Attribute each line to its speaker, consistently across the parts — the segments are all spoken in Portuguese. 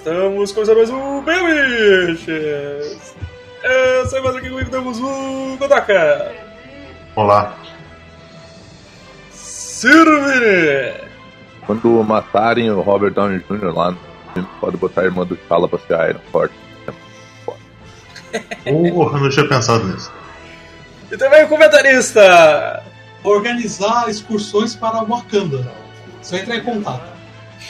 Speaker 1: estamos começando mais um Babiches! Eu sou mais aqui comigo temos o Godaka!
Speaker 2: Olá.
Speaker 1: Sirvini!
Speaker 3: Quando matarem o Robert Downey Jr. lá no filme, pode botar a irmã do T'Challa pra ser Iron Forte.
Speaker 2: Porra, não tinha pensado nisso.
Speaker 1: E também o comentarista!
Speaker 4: organizar excursões para Wakanda. Só entrar em contato.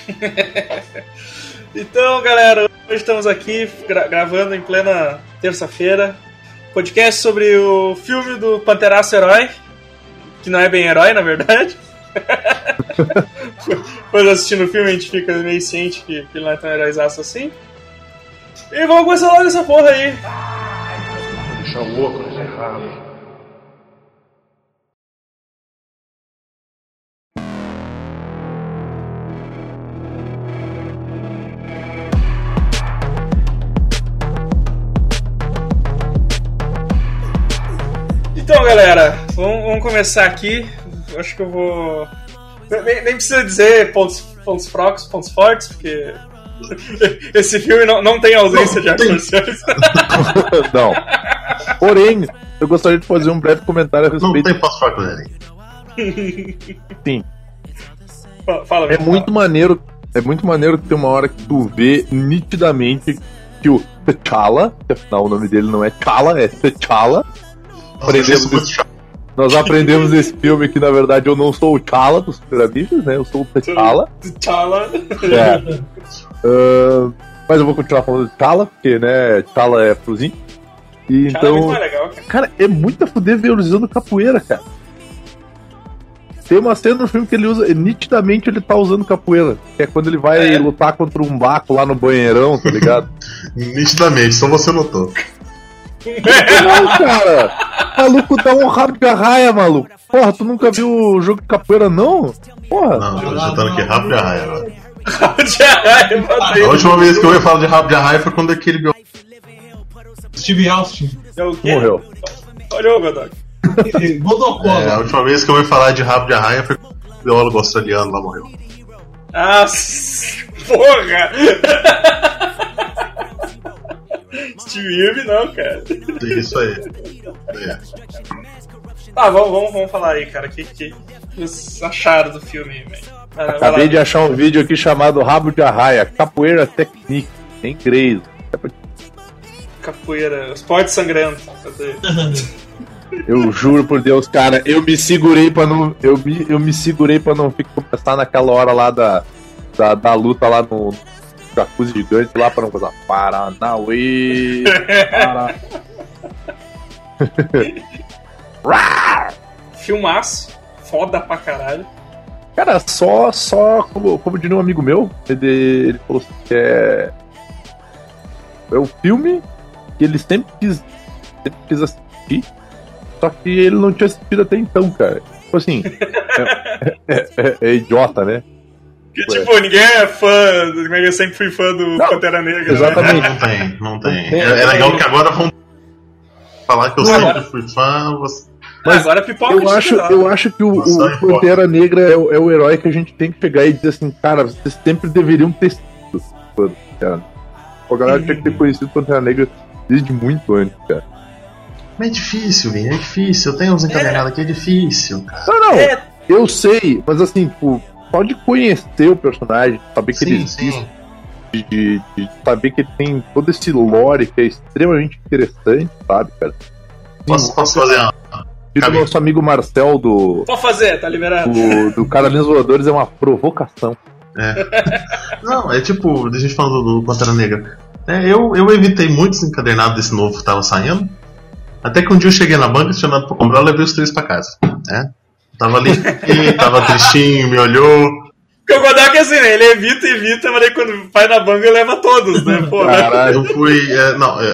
Speaker 1: Então, galera, hoje estamos aqui gra- gravando em plena terça-feira podcast sobre o filme do Panteraço Herói, que não é bem herói, na verdade. Depois assistindo o filme a gente fica meio ciente que, que ele não é tão heróizaço assim. E vamos começar logo essa porra aí.
Speaker 5: Deixar o óculos errado.
Speaker 1: Então, galera, vamos, vamos começar aqui. Acho que eu vou. Nem, nem precisa dizer pontos, pontos fracos, pontos fortes, porque esse filme não, não tem ausência de artes marciais.
Speaker 3: Não. Porém, eu gostaria de fazer um breve comentário a
Speaker 2: Não
Speaker 3: respeito.
Speaker 2: tem passo fraco nele.
Speaker 3: Sim,
Speaker 1: Fala, Fala,
Speaker 3: é muito maneiro. É muito maneiro que tem uma hora que tu vê nitidamente que o T'Challa, afinal o nome dele não é T'Challa, é T'Challa. Aprendemos
Speaker 2: é chato.
Speaker 3: Nós aprendemos nesse filme que na verdade eu não sou o T'Challa dos Super Amigos, né? Eu sou o T'Challa.
Speaker 1: T'Challa.
Speaker 3: É. Ah, mas eu vou continuar falando de T'Challa, porque, né, T'Challa é fruzinho. E
Speaker 1: é muito
Speaker 3: então,
Speaker 1: mais legal, cara.
Speaker 3: cara, é muito a fuder ver ele usando capoeira, cara. Tem uma cena no filme que ele usa, nitidamente ele tá usando capoeira. Que é quando ele vai
Speaker 1: É.
Speaker 3: lutar contra um baco lá no banheirão, tá ligado?
Speaker 2: Nitidamente, só você notou.
Speaker 3: Não, cara! Maluco dá um rabo de arraia, maluco. Porra, tu nunca viu o jogo de capoeira, não? Porra!
Speaker 2: Não, tô digitando aqui rabo de arraia agora.
Speaker 1: De arraia.
Speaker 2: A última vez que eu ia falar de rabo de arraia foi quando aquele meu.
Speaker 4: Steve Austin.
Speaker 1: É?
Speaker 3: Morreu.
Speaker 1: Olha o Godok.
Speaker 4: Godocó.
Speaker 2: É, a última vez que eu ia falar de rabo de arraia foi quando o biólogo australiano lá morreu.
Speaker 1: Ah, porra! Steve Irwin não, cara.
Speaker 2: Isso aí. É.
Speaker 1: Tá, vamos, vamos, vamos falar aí, cara. O que, que vocês acharam do filme, velho? Lá, vai
Speaker 3: Acabei de achar um vídeo aqui chamado Rabo de Arraia, Capoeira Technique, em inglês.
Speaker 1: Capoeira, esporte sangrento. Cadê?
Speaker 3: Eu juro por Deus, cara, eu me segurei pra não. Eu me, eu me segurei pra não ficar começar naquela hora lá da, da, da luta lá no jacuzzi gigante lá pra não coisa. Paranauê! Para...
Speaker 1: Filmaço, foda pra caralho.
Speaker 3: Cara, só, só como, como diria um amigo meu, ele, ele falou assim, que é. É o filme que ele sempre quis, sempre quis assistir, só que ele não tinha assistido até então, cara. Tipo assim, é, é- é- é idiota, né?
Speaker 1: Que tipo, ninguém é fã, eu sempre fui fã do
Speaker 3: Não,
Speaker 1: Pantera Negra.
Speaker 3: exatamente.
Speaker 1: Né?
Speaker 2: Não tem, não tem.
Speaker 3: Não tem.
Speaker 2: É, é legal que agora vão falar que eu
Speaker 3: Não.
Speaker 2: sempre fui fã. Você...
Speaker 1: Ah, agora pipoca
Speaker 3: Eu
Speaker 1: de
Speaker 3: acho, eu acho que o,
Speaker 2: Nossa,
Speaker 3: o Pantera Negra é, o- é o herói que a gente tem que chegar e dizer assim, cara, vocês sempre deveriam ter sido Pantera Negra. A galera tinha que ter conhecido o Pantera Negra desde muito antes, cara.
Speaker 2: Mas é difícil, Vini, é difícil. Eu tenho uns encadernados aqui, é difícil, cara.
Speaker 3: Não, não,
Speaker 1: É.
Speaker 3: eu sei, mas assim, tipo, só de conhecer o personagem, saber que ele
Speaker 2: Sim,
Speaker 3: existe,
Speaker 2: sim.
Speaker 3: de, de- de saber que ele tem todo esse lore que é extremamente interessante, sabe, cara?
Speaker 2: Posso, posso fazer uma.
Speaker 3: o do nosso amigo Marcel do,
Speaker 1: Pode fazer, tá liberado.
Speaker 3: do, do Carolinas Voadores é uma provocação.
Speaker 2: Não, é tipo, a gente falando do Pantera Negra. É, eu, eu evitei muitos encadernados desse novo que tava saindo. Até que um dia eu cheguei na banca, tinha nada pra comprar, eu levei os três pra casa. Né? Tava ali, tava tristinho, me olhou.
Speaker 1: Porque o Godok é assim, né? Ele evita, evita, mas aí quando vai na banca leva todos, né? Porra.
Speaker 3: Caralho.
Speaker 2: Eu fui. é, não, é,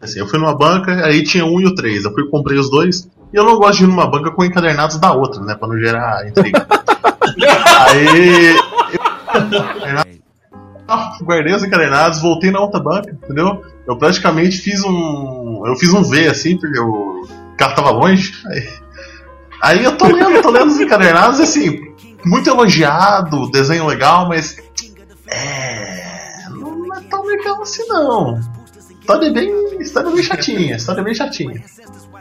Speaker 2: assim, eu fui numa banca, aí tinha um e o três. Eu fui comprei os dois. E eu não gosto de ir numa banca com encadernados da outra, né? Pra não gerar intriga. aí. Eu, guardei os encadernados, voltei na outra banca, entendeu? Eu praticamente fiz um. Eu fiz um V assim, porque o carro tava longe. Aí, aí eu tô lendo, tô lendo os encadernados, assim, muito elogiado, desenho legal, mas. É. tão legal assim, não. História bem, história bem chatinha, história bem chatinha.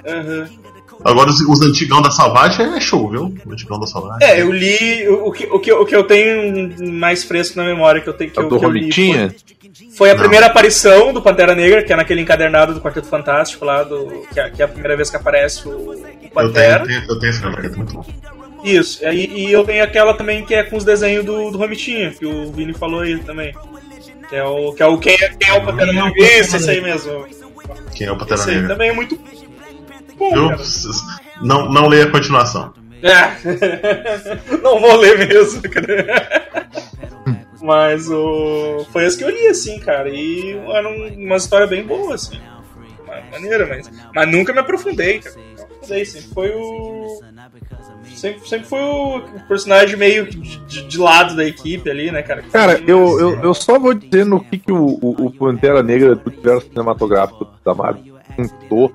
Speaker 1: Aham.
Speaker 2: Agora os, os antigão da Salvagem é show, viu? O antigão da Salvagem.
Speaker 1: É, eu li. O, que, o, que, o que eu tenho mais fresco na memória que eu tenho que, eu,
Speaker 3: do
Speaker 1: que eu li
Speaker 3: Romitinha?
Speaker 1: foi, foi a
Speaker 2: Não.
Speaker 1: primeira aparição do Pantera Negra, que é naquele encadernado do Quarteto Fantástico lá, do, que, é, que é a primeira vez que aparece o, o
Speaker 2: Eu tenho,
Speaker 1: Pantera.
Speaker 2: eu tenho, eu tenho esse filme, é muito bom.
Speaker 1: Isso, e, e eu tenho aquela também que é com os desenhos do, do Romitinha, que o Vini falou aí também. Que é o, que é o quem, é- quem é o Pantera
Speaker 4: é
Speaker 1: Negra. Isso, esse aí mesmo.
Speaker 2: Quem é o Pantera
Speaker 1: Esse aí
Speaker 2: Negra?
Speaker 1: também é muito bom, cara.
Speaker 2: Não, não leia a continuação.
Speaker 1: É. Não vou ler mesmo, cara. Mas o. Foi esse que eu li, assim, cara. E era um- uma história bem boa, assim. Ma- Maneira, mas. Mas nunca me aprofundei, cara. Não aprofundei, sempre foi o. Sempre, sempre foi o personagem meio de, de- lado da equipe ali, né, cara?
Speaker 3: Cara, eu, eu, eu só vou dizer no que, que o, o, o Pantera Negra do universo cinematográfico da Marvel contou.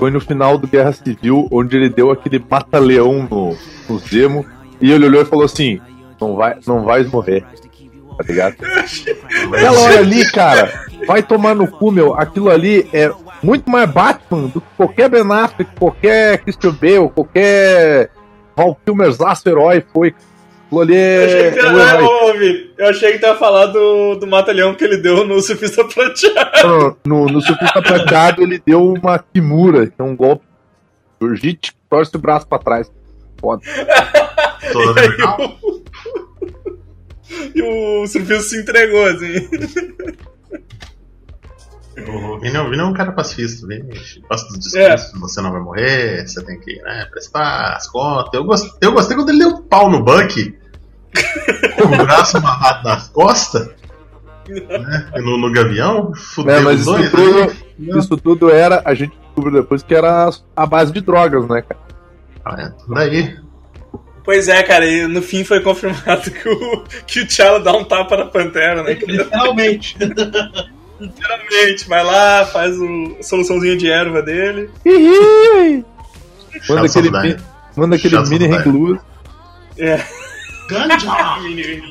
Speaker 3: Foi no final do Guerra Civil, onde ele deu aquele mata-leão no, no Zemo. E ele olhou e falou assim: Não, vai, não vais morrer. Tá ligado? Aquela hora ali, cara, vai tomar no cu, meu. Aquilo ali é muito mais Batman do que qualquer Ben Affleck, qualquer Christian Bale, qualquer Val Kilmerzaço herói foi. Ali
Speaker 1: Eu achei
Speaker 3: é.
Speaker 1: que tu
Speaker 3: é
Speaker 1: ia,
Speaker 3: o
Speaker 1: eu achei que tu ia falar do, do mata-leão que ele deu no surfista prateado.
Speaker 3: No, no surfista prateado ele deu uma Kimura, que é um golpe. Urgite, torce o braço pra trás. Foda.
Speaker 2: Toda legal.
Speaker 1: E o surfista se entregou, assim.
Speaker 2: O Vini, é- o Vini é um cara pacifista, Vini gosta dos
Speaker 1: É.
Speaker 2: discursos, você não vai morrer, você tem que né, prestar as contas. Eu gostei, eu gostei quando ele deu um pau no Buck, com o braço amarrado nas costas, né, e no, no gavião, fudeu
Speaker 3: É,
Speaker 2: os
Speaker 3: isso
Speaker 2: dois.
Speaker 3: tudo,
Speaker 2: né?
Speaker 3: isso tudo era, a gente descobriu depois que era a base de drogas, né, cara?
Speaker 2: Ah, é, daí,
Speaker 1: Pois é, cara, e no fim foi confirmado que o, que o T'Challa dá um tapa na Pantera, né?
Speaker 4: Literalmente.
Speaker 1: Literalmente, vai lá, faz o a soluçãozinha de erva dele.
Speaker 3: Manda aquele, manda aquele mini recluso.
Speaker 1: É,
Speaker 4: Ganja!
Speaker 1: mini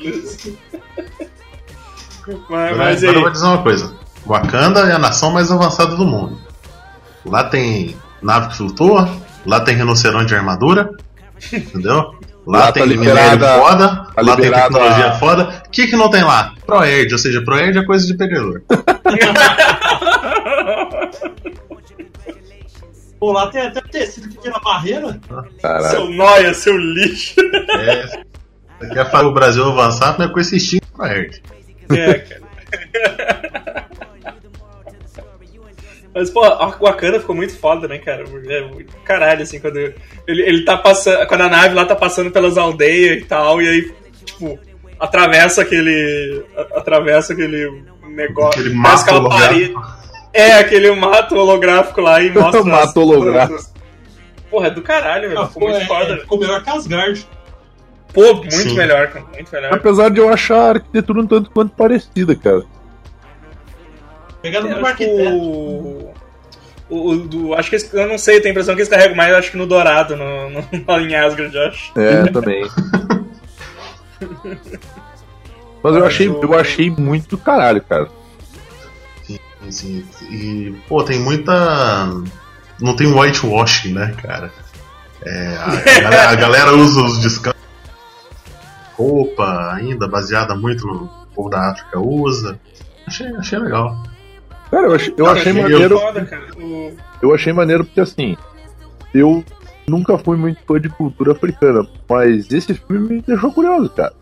Speaker 1: Mas,
Speaker 2: Agora,
Speaker 1: mas
Speaker 2: agora eu vou dizer uma coisa: Wakanda é a nação mais avançada do mundo. Lá tem nave que flutua, lá tem rinoceronte de armadura, entendeu? Lá,
Speaker 3: Lá
Speaker 2: tem
Speaker 3: tá
Speaker 2: minério foda,
Speaker 3: tá
Speaker 2: lá tem tecnologia
Speaker 3: a-
Speaker 2: foda. O que, que não tem lá? Proerd, ou seja, Proerd é coisa de perdedor.
Speaker 4: Pô, lá tem até tecido que tira a barreira.
Speaker 3: Caralho.
Speaker 1: Seu noia, seu lixo.
Speaker 2: É, quer fazer o Brasil avançar, mas com esse estilo Proerd.
Speaker 1: É, cara. Mas, pô, o Wakanda ficou muito foda, né, cara? É muito caralho, assim, quando ele, ele tá passando. Quando a nave lá tá passando pelas aldeias e tal, e aí, tipo, atravessa aquele. Atravessa aquele negócio.
Speaker 2: Aquele mato
Speaker 1: parede. É, aquele mato holográfico lá e mostra.
Speaker 3: Mato holográfico.
Speaker 1: Porra, é do caralho, velho.
Speaker 4: Ah,
Speaker 1: Ficou
Speaker 4: pô,
Speaker 1: muito
Speaker 4: é-
Speaker 1: foda.
Speaker 4: é, ficou melhor que Asgard.
Speaker 1: Pô, muito
Speaker 2: Sim.
Speaker 1: melhor, cara. Muito melhor.
Speaker 3: Apesar de eu achar a arquitetura um tanto quanto parecida, cara.
Speaker 4: Pegando no
Speaker 1: que
Speaker 4: arquiteto.
Speaker 1: o, o, o do, acho que esse- eu não sei, eu tenho a impressão que eles carregam mais, acho que no Dourado, no, no, lá em Asgard, eu acho.
Speaker 3: É, também. Mas eu achei, eu achei muito do caralho, cara.
Speaker 2: Sim, sim. E, pô, tem muita. Não tem whitewashing, né, cara? É, a, a galera, a galera usa os descansos. Roupa ainda, baseada muito no que o povo da África usa. Achei, achei legal.
Speaker 3: Cara, eu achei, eu
Speaker 2: Cara,
Speaker 3: achei
Speaker 2: eu-
Speaker 3: maneiro.
Speaker 1: Foda,
Speaker 3: Eu achei maneiro porque assim, eu nunca fui muito fã de cultura africana, mas esse filme me deixou curioso, cara.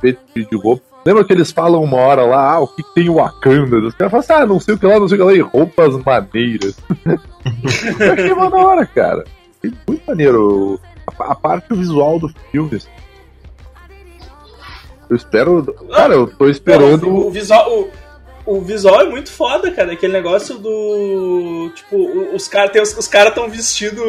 Speaker 3: Feito de, de roupa. Lembra que eles falam uma hora lá, ah, o que, tem o Wakanda? Os caras falam assim, ah, não sei o que lá, não sei o que lá, e roupas maneiras. eu achei uma da hora, cara. Muito maneiro. A, a parte visual do filme. assim. Eu espero. Cara, eu tô esperando.
Speaker 1: o, visual. O, o visual é muito foda, cara. Aquele negócio do. Tipo, os caras os, os cara tão vestidos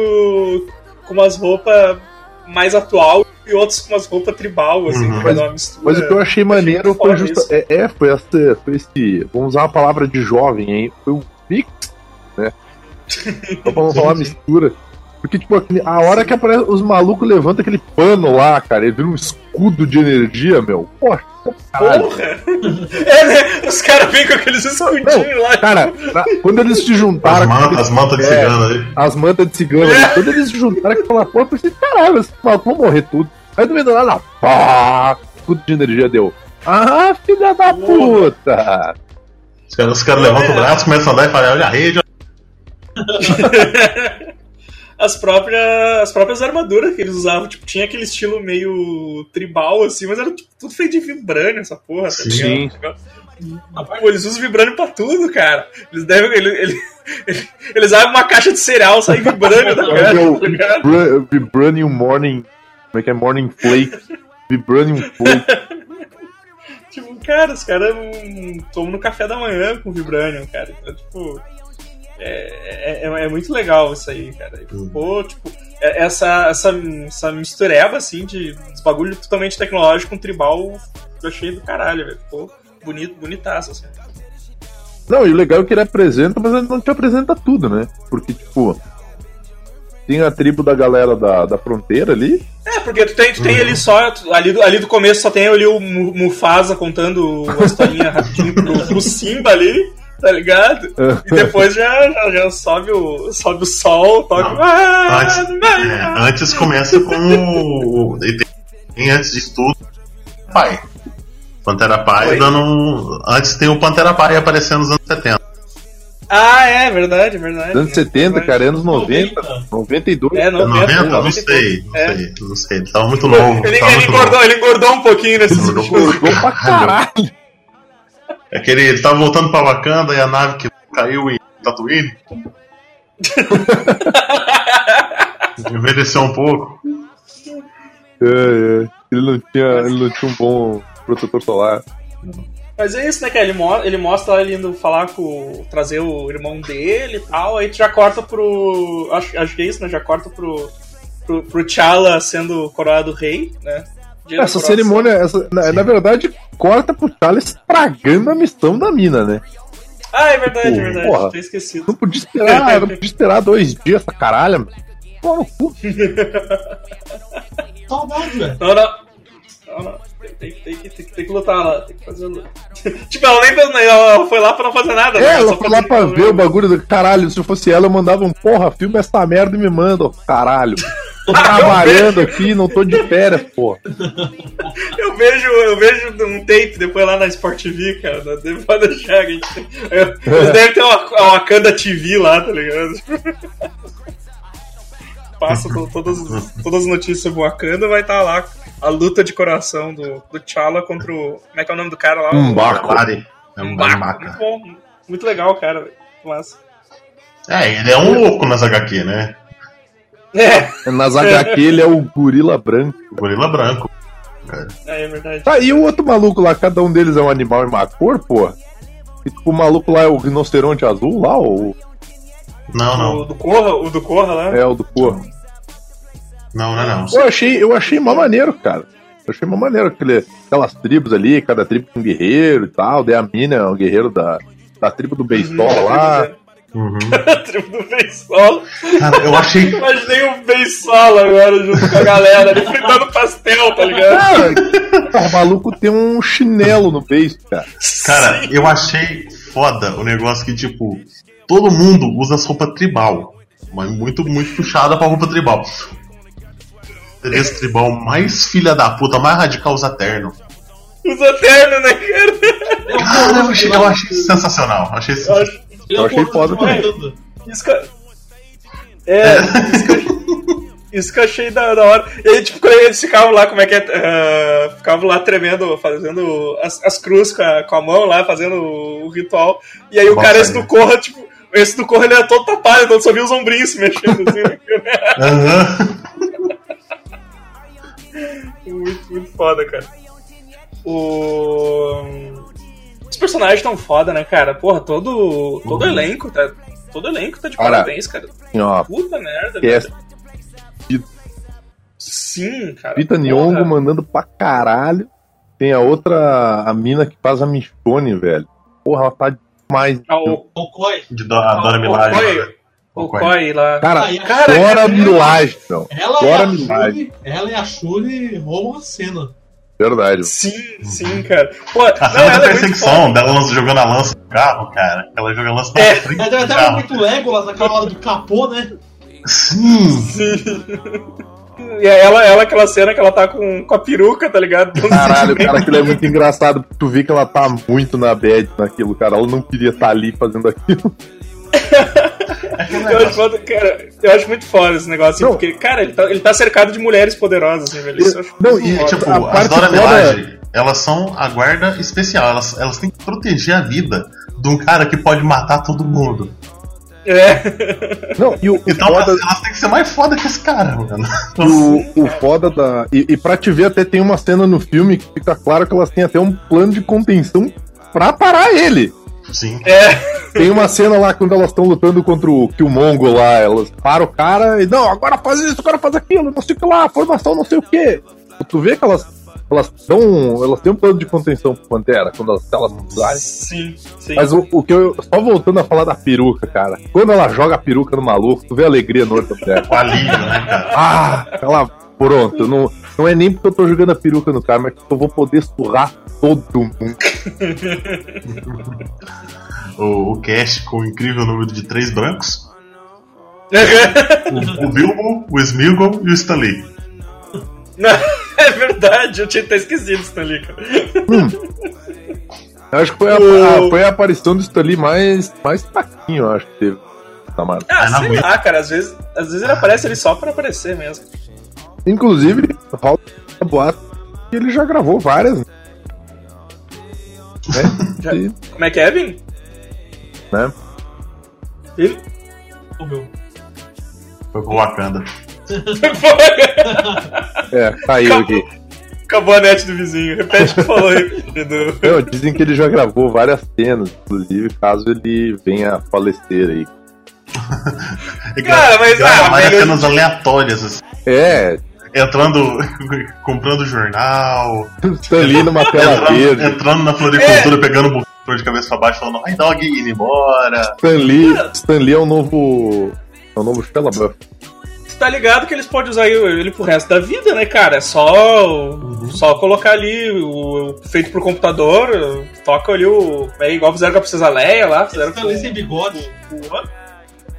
Speaker 1: com umas roupas mais atual e outros com umas roupas tribal, assim,
Speaker 2: Uhum.
Speaker 1: uma mistura.
Speaker 3: Mas o que eu achei maneiro
Speaker 1: muito
Speaker 3: foi justo. É, é, foi, essa, foi esse. Vamos usar a palavra de jovem, hein? Foi um mix, né? Só pra não falar mistura. Porque, tipo, a hora que aparece, os malucos levantam aquele pano lá, cara, ele vira um escudo de energia, meu. Poxa, caralho.
Speaker 1: Porra! É, né? Os caras vêm com aqueles escudinhos lá.
Speaker 3: Cara, na- quando eles se
Speaker 2: As
Speaker 3: juntaram.
Speaker 2: mantas, as mantas de
Speaker 3: É.
Speaker 2: cigano ali.
Speaker 3: As mantas de cigano, ali, quando eles se juntaram com aquela porra, eu pensei, caralho, esses malucos vão morrer tudo. Aí do meio do nada, pá, escudo de energia deu. Ah, filha da puta!
Speaker 2: Os caras, os caras levantam o braço, começam a andar e falam, olha a rede.
Speaker 1: As próprias, as próprias armaduras que eles usavam, tipo, tinha aquele estilo meio tribal, assim, mas era tipo, tudo feito de vibrânio, essa porra, tá
Speaker 3: Sim.
Speaker 1: ligado? Pô, eles usam vibrânio pra tudo, cara. Eles devem. Ele, ele, ele- eles abrem uma caixa de cereal, sai vibrânio da
Speaker 3: É
Speaker 1: caixa,
Speaker 3: o
Speaker 1: tá
Speaker 3: Vibranium Morning. Como é que é? Morning Flake. Vibranium Flake.
Speaker 1: Tipo, cara, os caras hum, tomam no café da manhã com vibrânio, cara. Então, tipo. É, é, é muito legal isso aí, cara. E Ficou, tipo, é- essa, essa, essa mistureba, assim, de bagulho totalmente tecnológico com tribal, eu achei do caralho, velho. Ficou bonito, bonitaço, assim.
Speaker 3: Não, e o legal é que ele apresenta, mas ele não te apresenta tudo, né? Porque, tipo, tem a tribo da galera da, da fronteira ali.
Speaker 1: É, porque tu tem, tu tem ali só, ali do, ali do começo só tem ali o Mu- Mufasa contando uma historinha rapidinho pro, pro Simba ali, tá ligado? E depois já, já, já sobe, o, sobe o sol, toca.
Speaker 2: Não.
Speaker 1: Ah,
Speaker 2: Antes, é, antes começa com o. e Tem antes de tudo. Pai. Pantera Pai
Speaker 1: Oi?
Speaker 2: dando. um- Antes tem o Pantera Pai aparecendo nos anos 70.
Speaker 1: Ah, é, verdade, verdade.
Speaker 3: Anos 70, cara, anos 90, 92.
Speaker 1: É,
Speaker 2: É
Speaker 1: 90,
Speaker 2: 90? Não
Speaker 1: 90 e
Speaker 2: sei, não
Speaker 1: É.
Speaker 2: sei, não sei. Ele tava muito novo.
Speaker 1: Ele, ele engordou, ele engordou um pouquinho nesses
Speaker 2: Engordou
Speaker 1: últimos.
Speaker 3: Jogou pra caralho.
Speaker 2: É que ele, ele tava voltando pra Wakanda e a nave que caiu em Tatooine. Envelheceu um pouco.
Speaker 3: É, é. Ele, não tinha, ele não tinha um bom protetor solar.
Speaker 1: Mas é isso, né, cara? Ele, mo ele mostra ele indo falar com. trazer o irmão dele e tal, aí tu já corta pro. Acho, acho que é isso, né? Já corta pro. pro, pro T'Challa sendo coroado rei, né? Dia
Speaker 3: Essa cerimônia, essa, na, na verdade, corta pro Charles estragando a missão da mina, né?
Speaker 1: Ah, é verdade, é
Speaker 3: Tipo,
Speaker 1: verdade.
Speaker 3: porra.
Speaker 1: Tinha esquecido.
Speaker 3: Não podia esperar, não podia esperar dois dias essa caralho, mano. Pô, no cu.
Speaker 4: Saudade, velho.
Speaker 1: Não, não. Não, não. Tem, tem, tem que, tem, que- tem que lutar lá, tem que fazer luta. tipo, ela nem ela foi lá pra não fazer nada, né?
Speaker 3: É, ela
Speaker 1: Só
Speaker 3: foi lá pra ver o bagulho do caralho. Se eu fosse ela, eu mandava um porra, filma essa merda e me manda, ó, caralho. Tô trabalhando aqui, não tô de férias, porra.
Speaker 1: Eu vejo, eu vejo um tape depois lá na Sport TV, cara. da- de- Pode deixar, gente. Eles devem ter uma, uma Wakanda TV lá, tá ligado? Passa to- todas, todas as notícias sobre o Wakanda, vai estar lá a luta de coração do, do T'Challa contra o. Como é que é o nome do cara lá?
Speaker 3: Um
Speaker 1: O-.
Speaker 2: Lari. É um
Speaker 1: Mbaku. Muito bom, muito legal, cara. Massa.
Speaker 2: É, ele é um louco nas HQ, né?
Speaker 1: É,
Speaker 3: Nas HQ ele é o gorila branco.
Speaker 2: Gorila branco.
Speaker 1: é, é verdade.
Speaker 3: Tá, e o outro maluco lá, cada um deles é um animal em uma cor, porra. E tipo, o maluco lá é o rinoceronte azul lá, ou
Speaker 2: Não,
Speaker 1: O
Speaker 2: não.
Speaker 1: do Corra, o do Corra lá.
Speaker 3: é o do porra?
Speaker 2: Não, não é não.
Speaker 3: Eu achei, eu achei mó maneiro, cara. Eu achei mó maneiro aquele, aquelas tribos ali, cada tribo com um guerreiro e tal. Daí a mina é um guerreiro da, da tribo do beisola lá.
Speaker 2: Uhum.
Speaker 1: A tribo do Beisola.
Speaker 2: Cara, eu achei.
Speaker 1: Imaginei o Beisola agora junto com a galera ali fritando pastel, tá ligado?
Speaker 3: Ah, o maluco tem um chinelo no beijo, cara.
Speaker 2: Cara,
Speaker 1: Sim.
Speaker 2: eu achei foda o negócio que, tipo, todo mundo usa as roupas tribal. Mas muito, muito puxada pra roupa tribal. Esse tribal mais filha da puta, mais radical usa terno.
Speaker 1: Usa terno, né, cara?
Speaker 2: Cara, eu achei, eu achei sensacional. Achei
Speaker 1: Eu
Speaker 2: sensacional.
Speaker 4: é
Speaker 3: Eu
Speaker 4: o
Speaker 3: achei
Speaker 4: corpo
Speaker 3: foda também.
Speaker 1: Isso que, é, isso que, eu- isso que eu achei da, da hora. E aí, tipo, quando eles ficavam lá, como é que é? ah, ficavam lá tremendo, fazendo as, as cruzes com a, com a mão lá, fazendo o, ritual. E aí o
Speaker 2: Nossa,
Speaker 1: cara, esse do Corra, tipo, esse do Corra ele é todo tapado, então só via os ombrinhos se mexendo assim. né?
Speaker 2: Aham.
Speaker 1: Muito, muito foda, cara. O... Os personagens tão foda, né, cara? Porra, todo, todo
Speaker 2: Uhum.
Speaker 1: elenco tá. Todo elenco tá de
Speaker 3: Cara,
Speaker 1: parabéns, cara.
Speaker 3: Assim, ó,
Speaker 1: Puta merda,
Speaker 3: que é.
Speaker 1: Sim, cara.
Speaker 3: Pita. Nyong'o mandando pra caralho. Tem a outra, a mina que faz a Michonne, velho. Porra, ela tá demais.
Speaker 1: Ah, o,
Speaker 4: O Koi.
Speaker 2: De do, a Dora
Speaker 1: o
Speaker 2: Milaje.
Speaker 1: Koi, o Koi lá.
Speaker 3: Cara,
Speaker 4: Ah, e
Speaker 1: Cara,
Speaker 3: Milagem, não.
Speaker 4: Ela
Speaker 3: Agora
Speaker 4: é a
Speaker 3: me vai.
Speaker 4: Shuri, ela e a Shuri roubam a cena.
Speaker 3: Verdade.
Speaker 1: Sim, sim, cara. Pô,
Speaker 2: A
Speaker 1: não,
Speaker 2: cena da
Speaker 1: ela é
Speaker 2: perseguição,
Speaker 1: foda.
Speaker 2: dela jogando a lança no carro, cara. Ela joga a lança na
Speaker 1: É.
Speaker 2: frente
Speaker 4: É,
Speaker 2: do
Speaker 4: até muito Legolas naquela hora do capô, né?
Speaker 2: Sim!
Speaker 1: E ela, ela, aquela cena que ela tá com, com a peruca, tá ligado?
Speaker 3: Caralho, cara, aquilo é muito engraçado. Tu vê que ela tá muito na bad naquilo, cara. Ela não queria estar ali fazendo aquilo.
Speaker 1: Eu acho, cara, eu acho muito foda esse negócio, assim,
Speaker 3: Não.
Speaker 1: porque, cara, ele tá, ele tá cercado de mulheres poderosas, assim, velho. Isso eu acho
Speaker 3: Não, e,
Speaker 1: foda.
Speaker 3: tipo,
Speaker 2: Tipo,
Speaker 3: a
Speaker 2: as
Speaker 3: parte
Speaker 2: Dora
Speaker 3: foda-
Speaker 2: Milaje, elas são a guarda especial. Elas, elas têm que proteger a vida de um cara que pode matar todo mundo.
Speaker 1: É.
Speaker 3: Não, e o, o
Speaker 2: Então
Speaker 3: foda,
Speaker 2: elas, têm que ser mais foda que esse cara, mano.
Speaker 3: e o, o foda da. E, e pra te ver, até tem uma cena no filme que fica claro que elas têm até um plano de contenção pra parar ele.
Speaker 2: Sim.
Speaker 1: É.
Speaker 3: Tem uma cena lá quando elas estão lutando contra o Killmonger lá, elas param o cara e não, agora faz isso, agora faz aquilo, não sei o que lá, formação não sei o que. Tu vê que elas elas dão, elas têm um plano de contenção pro Pantera quando elas, elas usarem.
Speaker 1: Sim, sim.
Speaker 3: Mas o, o que eu só voltando a falar da peruca, cara. Quando ela joga a peruca no maluco, tu vê a alegria no olho da mulher.
Speaker 2: Alívio, né, cara?
Speaker 3: Ah, ela pronto, não não é nem porque eu tô jogando a peruca no cara, mas que eu vou poder surrar todo mundo.
Speaker 2: O, o cast com o incrível número de três brancos. O, o Bilbo, o Smeagol e o Stanley.
Speaker 1: É verdade, eu tinha até esquecido isso ali, cara.
Speaker 3: Eu acho que foi a,
Speaker 1: O-
Speaker 3: a- foi a aparição do Stanley mais, mais fraquinho, eu acho que teve. Tá.
Speaker 1: Ah,
Speaker 2: não
Speaker 1: sei lá, cara, às vezes, às vezes ele aparece ali só pra aparecer mesmo.
Speaker 3: Inclusive, rola a boato que ele já gravou várias. Né?
Speaker 1: Já-
Speaker 3: E,
Speaker 1: Como é que é, Vini?
Speaker 3: né?
Speaker 1: Ele?
Speaker 4: Ô, meu.
Speaker 2: Foi pro Wakanda.
Speaker 3: É, caiu aqui.
Speaker 1: Acabou a net do vizinho. Repete o que falou aí. Edu.
Speaker 3: Não, dizem que ele já gravou várias cenas, inclusive, caso ele venha a falecer aí.
Speaker 1: Cara, mas, ah,
Speaker 2: várias
Speaker 1: velho,
Speaker 2: cenas aleatórias, assim.
Speaker 3: É,
Speaker 2: Entrando, comprando jornal,
Speaker 3: Stanley numa tela
Speaker 2: entrando,
Speaker 3: verde.
Speaker 2: entrando na floricultura, pegando um buquê de cabeça pra baixo, falando, ai dog, indo embora.
Speaker 3: Stanley, Stanley é o novo. É o novo Stella Buff.
Speaker 1: Tá ligado que eles podem usar ele pro resto da vida, né, cara? É só, só colocar ali o, o feito pro computador, toca ali o. É igual fizeram com a Princesa Leia lá, fizeram com.
Speaker 4: Sem bigode.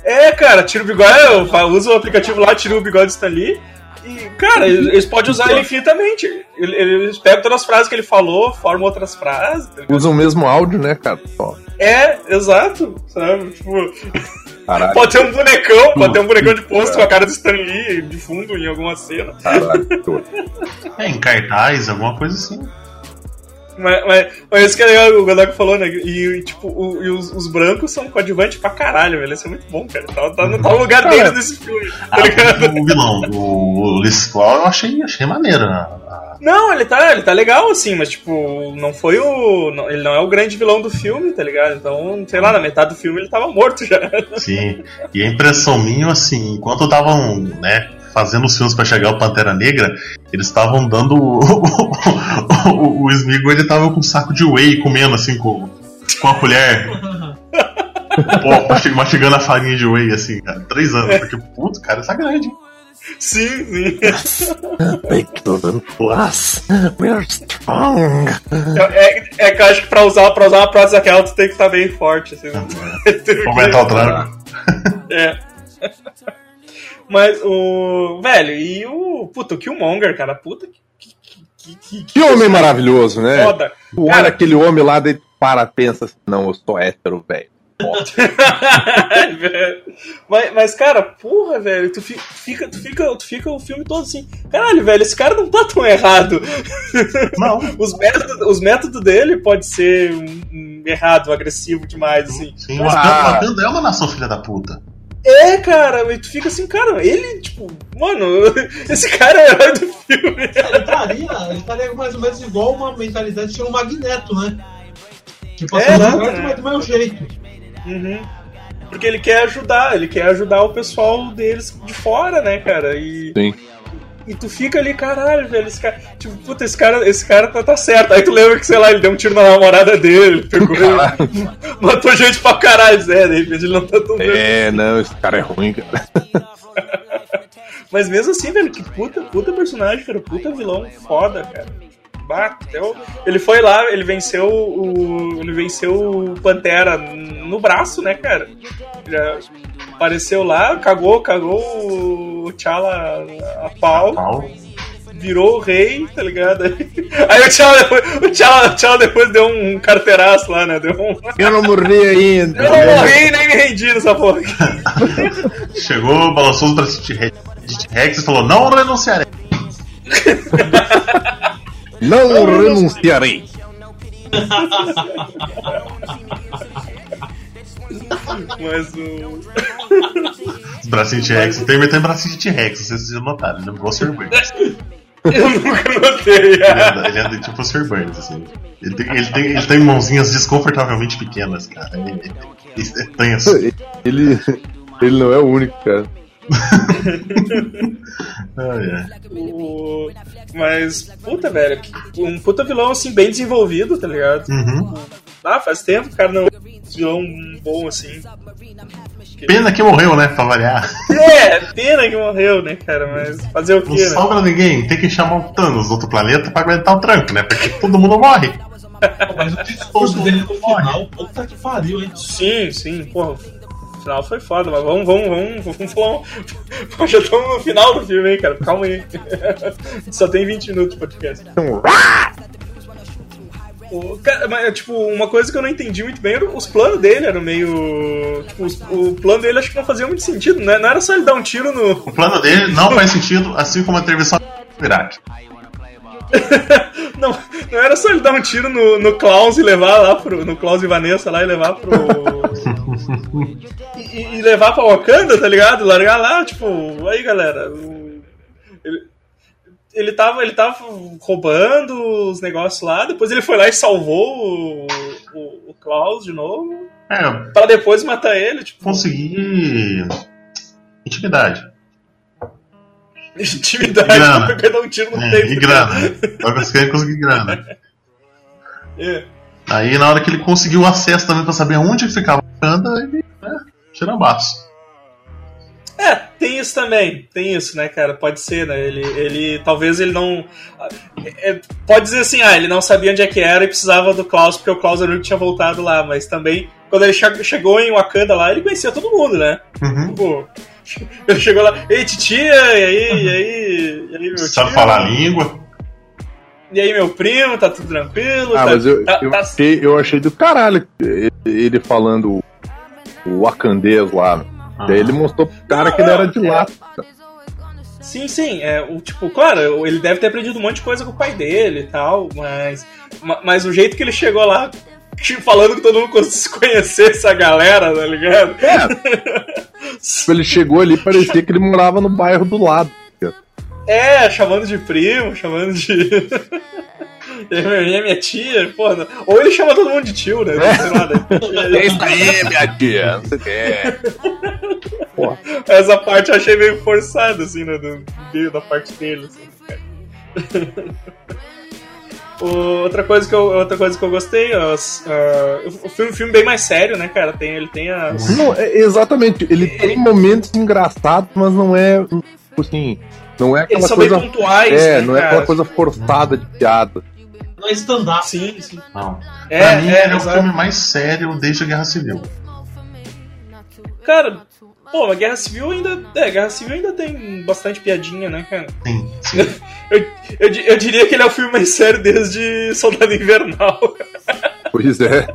Speaker 1: É, cara, tira o bigode, eu usa o aplicativo lá, tira o bigode do Stanley. E, cara, eles podem usar ele infinitamente. Ele- Eles pegam todas as frases que ele falou, formam outras frases. tá?
Speaker 3: Usam o mesmo áudio, né, cara? Ó,
Speaker 1: É, exato, sabe? Tipo,
Speaker 3: caralho,
Speaker 1: pode ter um bonecão, pode ter um bonecão de posto com a cara do Stanley de fundo em alguma cena.
Speaker 3: caralho.
Speaker 2: É, em cartaz, alguma coisa assim.
Speaker 1: Mas, mas, mas isso que é legal, o Godok falou, né? E, tipo, o- e os, os brancos são coadjuvantes pra caralho, velho. Isso é muito bom, cara. Tá, tá, no- tá no lugar deles nesse filme, tá
Speaker 2: Ah, o vilão, o Ulisses Claw, eu achei, achei maneiro. né?
Speaker 1: Não, ele tá, ele tá legal, assim, mas, tipo, não foi o. não- ele não é o grande vilão do filme, tá ligado? Então, sei lá, na metade do filme ele tava morto já.
Speaker 2: Sim. E a impressão minha, assim, enquanto estavam, né, fazendo os filmes pra chegar ao Pantera Negra, eles estavam dando. O, o, o Smeagol, ele tava com um saco de whey comendo, assim, com, com a colher. Pô, mastig- mastigando a farinha de whey, assim, cara. Três anos. Porque, puto, cara, é grande.
Speaker 1: Sim, sim.
Speaker 3: Excellent plus. We're strong.
Speaker 1: É, é, é que eu acho que pra usar, pra usar uma prótese daquela tu tem que estar bem forte, assim.
Speaker 2: Vou aumentar o tranco.
Speaker 1: É. Mas o. Velho, e o. Puta, o Killmonger, cara. Puta que. Que, que,
Speaker 3: Que homem maravilhoso, né?
Speaker 1: foda.
Speaker 3: Tu olha
Speaker 1: Cara,
Speaker 3: aquele homem lá, daí para, pensa assim, não, eu sou hétero, velho.
Speaker 1: mas, mas, cara, porra, velho, tu fi- fica, tu, fica, tu fica o filme todo assim. Caralho, velho, esse cara não tá tão errado.
Speaker 2: Não.
Speaker 1: Os métodos, os métodos dele pode ser um, um errado, agressivo demais, assim.
Speaker 2: Sim,
Speaker 3: Mas-
Speaker 2: o
Speaker 3: Ah.
Speaker 2: Wakanda é uma nação filha da puta.
Speaker 1: É, cara, e tu fica assim, cara, ele, tipo, mano, esse cara é o herói do filme.
Speaker 4: Ele estaria, ele estaria mais ou menos igual uma mentalidade de um Magneto, né? Tipo
Speaker 1: É,
Speaker 4: assim,
Speaker 1: né?
Speaker 4: certo, mas do meu jeito.
Speaker 1: Uhum. Porque ele quer ajudar, ele quer ajudar o pessoal deles de fora, né, cara? E,
Speaker 3: Sim.
Speaker 1: E tu fica ali, caralho, velho, esse cara. Tipo, puta, esse cara, esse cara tá, tá certo. Aí tu lembra que, sei lá, ele deu um tiro na namorada dele, pegou ele, matou gente pra caralho, Zé, de repente ele não tá tão.
Speaker 3: É, não, esse cara é ruim, cara.
Speaker 1: Mas mesmo assim, velho, que puta, puta personagem, cara, puta vilão foda, cara. bateu. Ele foi lá, ele venceu o. Ele venceu o Pantera no braço, né, cara? Já apareceu lá, cagou, cagou o T'Challa a pau.
Speaker 2: Pau.
Speaker 1: Virou o rei, tá ligado? Aí o depois, o T'Challa, o T'Challa depois deu um carteiraço lá, né? Deu um.
Speaker 3: Eu não morri ainda.
Speaker 1: Eu não morri nem me rendi nessa porra.
Speaker 2: Chegou, balançou os braços de T-Rex e falou: Não renunciarei.
Speaker 3: Não renunciarei.
Speaker 1: Mas o.
Speaker 2: Os bracinhos de T-Rex. O Temer tem bracinho de T-Rex, vocês já notaram. Ele é igual o Sr. Burns.
Speaker 1: Eu nunca notei.
Speaker 2: Ele é, ele é do tipo o Sr. Burns, assim. Ele tem, ele, tem, ele tem mãozinhas desconfortavelmente pequenas, cara. Ele, ele é tenso.
Speaker 3: Ele, ele não é o único, cara.
Speaker 2: Ai.
Speaker 1: O- Mas, puta, velho, um puta vilão assim, bem desenvolvido, tá ligado?
Speaker 2: Uhum.
Speaker 1: Ah, faz tempo, cara, não. Um vilão bom assim.
Speaker 2: Pena que morreu, né? Pra variar.
Speaker 1: É, pena que morreu, né, cara? Mas fazer o
Speaker 2: Não
Speaker 1: quê, né?
Speaker 2: sobra ninguém. Tem que chamar o Thanos do outro planeta pra aguentar o tranco, né? Porque todo mundo morre.
Speaker 4: Mas o discurso dele no final, puta que pariu, hein?
Speaker 1: Sim, sim, porra. O final foi foda, mas vamos, vamos, vamos, vamos falar. Já estamos no final do filme, hein, cara? Calma aí. Só tem 20 minutos de podcast. O, cara, mas, tipo, uma coisa que eu não entendi muito bem era os planos dele, eram meio. Tipo, os- o plano dele acho que não fazia muito sentido, né? Não era só ele dar um tiro no.
Speaker 2: O plano dele não faz sentido, assim como a intervenção do Iraque.
Speaker 1: não, não era só ele dar um tiro no, no Klaus e levar lá pro. No Klaus e Vanessa lá e levar pro. e, e levar pra Wakanda, tá ligado? Largar lá, tipo, aí galera. Ele, ele, tava, ele tava roubando os negócios lá, depois ele foi lá e salvou o, o, o Klaus de novo,
Speaker 2: É,
Speaker 1: pra depois matar ele, tipo,
Speaker 2: conseguir intimidade.
Speaker 1: intimidade
Speaker 2: Grana.
Speaker 1: pra dar um tiro no
Speaker 2: É,
Speaker 1: peito.
Speaker 2: e grana. Você quer conseguir grana.
Speaker 1: É.
Speaker 2: Aí na hora que ele conseguiu acesso também pra saber onde ficava a Wakanda, ele, né, tirambaço.
Speaker 1: É, tem isso também, tem isso, né, cara? Pode ser, né? Ele, ele talvez ele não. é, pode dizer assim, ah, ele não sabia onde é que era e precisava do Klaus, porque o Klaus era o único que tinha voltado lá, mas também, quando ele che- chegou em Wakanda lá, ele conhecia todo mundo, né?
Speaker 2: Uhum.
Speaker 1: Tipo, ele chegou lá, ei, titia, e aí, e aí, e aí, meu
Speaker 2: Sabe
Speaker 1: tio?
Speaker 2: falar a língua.
Speaker 1: E aí, meu primo, tá tudo tranquilo?
Speaker 3: Ah,
Speaker 1: tá,
Speaker 3: mas eu,
Speaker 1: tá-
Speaker 3: eu,
Speaker 1: tá-
Speaker 3: achei, eu achei do caralho ele- ele falando o Wakandês lá. Daí ele mostrou pro cara que ele era de lá.
Speaker 1: Sim, sim, é, o, tipo, claro, ele deve ter aprendido um monte de coisa com o pai dele e tal, mas, ma- mas o jeito que ele chegou lá, falando que todo mundo conseguisse conhecer essa galera, tá ligado?
Speaker 3: Tipo, Ele chegou ali parecia que ele morava no bairro do lado.
Speaker 1: É, chamando de primo, chamando de. Aí, minha tia, porra. não- Ou ele chama todo mundo de tio, né? Né?
Speaker 3: É isso aí, minha tia. Não sei o que é.
Speaker 1: Essa parte eu achei meio forçada, assim, né? Do, do- da parte dele, assim, Outra coisa que eu, outra coisa que eu gostei, as, ah, o filme, filme bem mais sério, né, cara? Tem, ele tem as.
Speaker 3: Não, é- exatamente. Ele tem momentos engraçados, mas não é assim. Não é aquela
Speaker 1: Eles são
Speaker 3: coisa.
Speaker 1: bem pontuais,
Speaker 3: É,
Speaker 1: né,
Speaker 3: não é
Speaker 1: cara?
Speaker 3: aquela coisa forçada de piada.
Speaker 4: Não é stand-up.
Speaker 1: Sim, sim.
Speaker 2: Não.
Speaker 1: É,
Speaker 2: pra mim,
Speaker 1: é,
Speaker 2: ele é o
Speaker 1: exato.
Speaker 2: filme mais sério desde a Guerra Civil.
Speaker 1: Cara, pô, mas Guerra Civil ainda. É, Guerra Civil ainda tem bastante piadinha, né, cara?
Speaker 2: Sim, sim.
Speaker 1: Eu, eu, eu diria que ele é o filme mais sério desde Soldado Invernal.
Speaker 3: Pois é.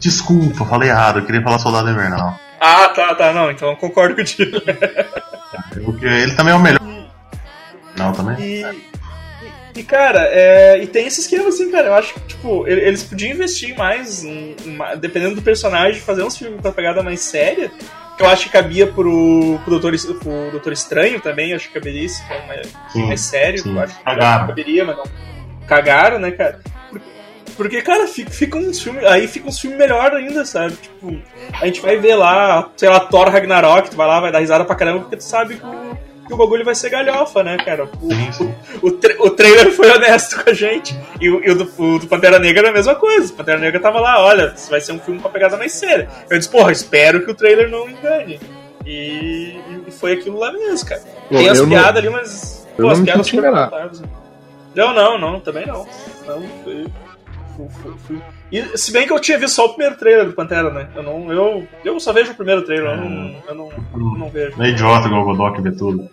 Speaker 2: Desculpa, falei errado. Eu queria falar Soldado Invernal.
Speaker 1: Ah, tá, tá, não, então eu concordo contigo.
Speaker 2: Porque ele também é o melhor. Não, também?
Speaker 1: E, e, cara, é, e tem esse esquema assim, cara. Eu acho que, tipo, ele- eles podiam investir mais, dependendo do personagem, fazer uns filmes com a pegada mais séria. Que eu acho que cabia pro, pro, Doutor, pro Doutor Estranho também, acho que caberia isso, que é mais,
Speaker 2: Sim.
Speaker 1: mais sério.
Speaker 2: sim.
Speaker 1: Eu acho que
Speaker 2: Cagaram.
Speaker 1: caberia, mas não. Cagaram, né, cara? Por- Porque, cara, fica, fica uns filmes. Aí fica uns filmes melhor ainda, sabe? Tipo, a gente vai ver lá, sei lá, Thor Ragnarok, tu vai lá, vai dar risada pra caramba, porque tu sabe que que o bagulho vai ser galhofa, né, cara? O,
Speaker 2: Sim,
Speaker 1: o, tra- o trailer foi honesto com a gente. E, o, e o do, o do Pantera Negra era a mesma coisa. O Pantera Negra tava lá, olha, vai ser um filme com a pegada mais séria. Eu disse, porra, espero que o trailer não engane. E, e foi aquilo lá mesmo, cara.
Speaker 3: Pô,
Speaker 1: Tem as
Speaker 3: eu não-
Speaker 1: piadas ali, mas.
Speaker 3: eu
Speaker 1: Pô, as piadas foram né? Não, não, não, também não. Não, fui, fui, fui, fui. E se bem que eu tinha visto só o primeiro trailer do Pantera, né? Eu não. Eu, eu só vejo o primeiro trailer, eu não, eu não, eu não vejo.
Speaker 2: Não é idiota igual o Godok vê tudo.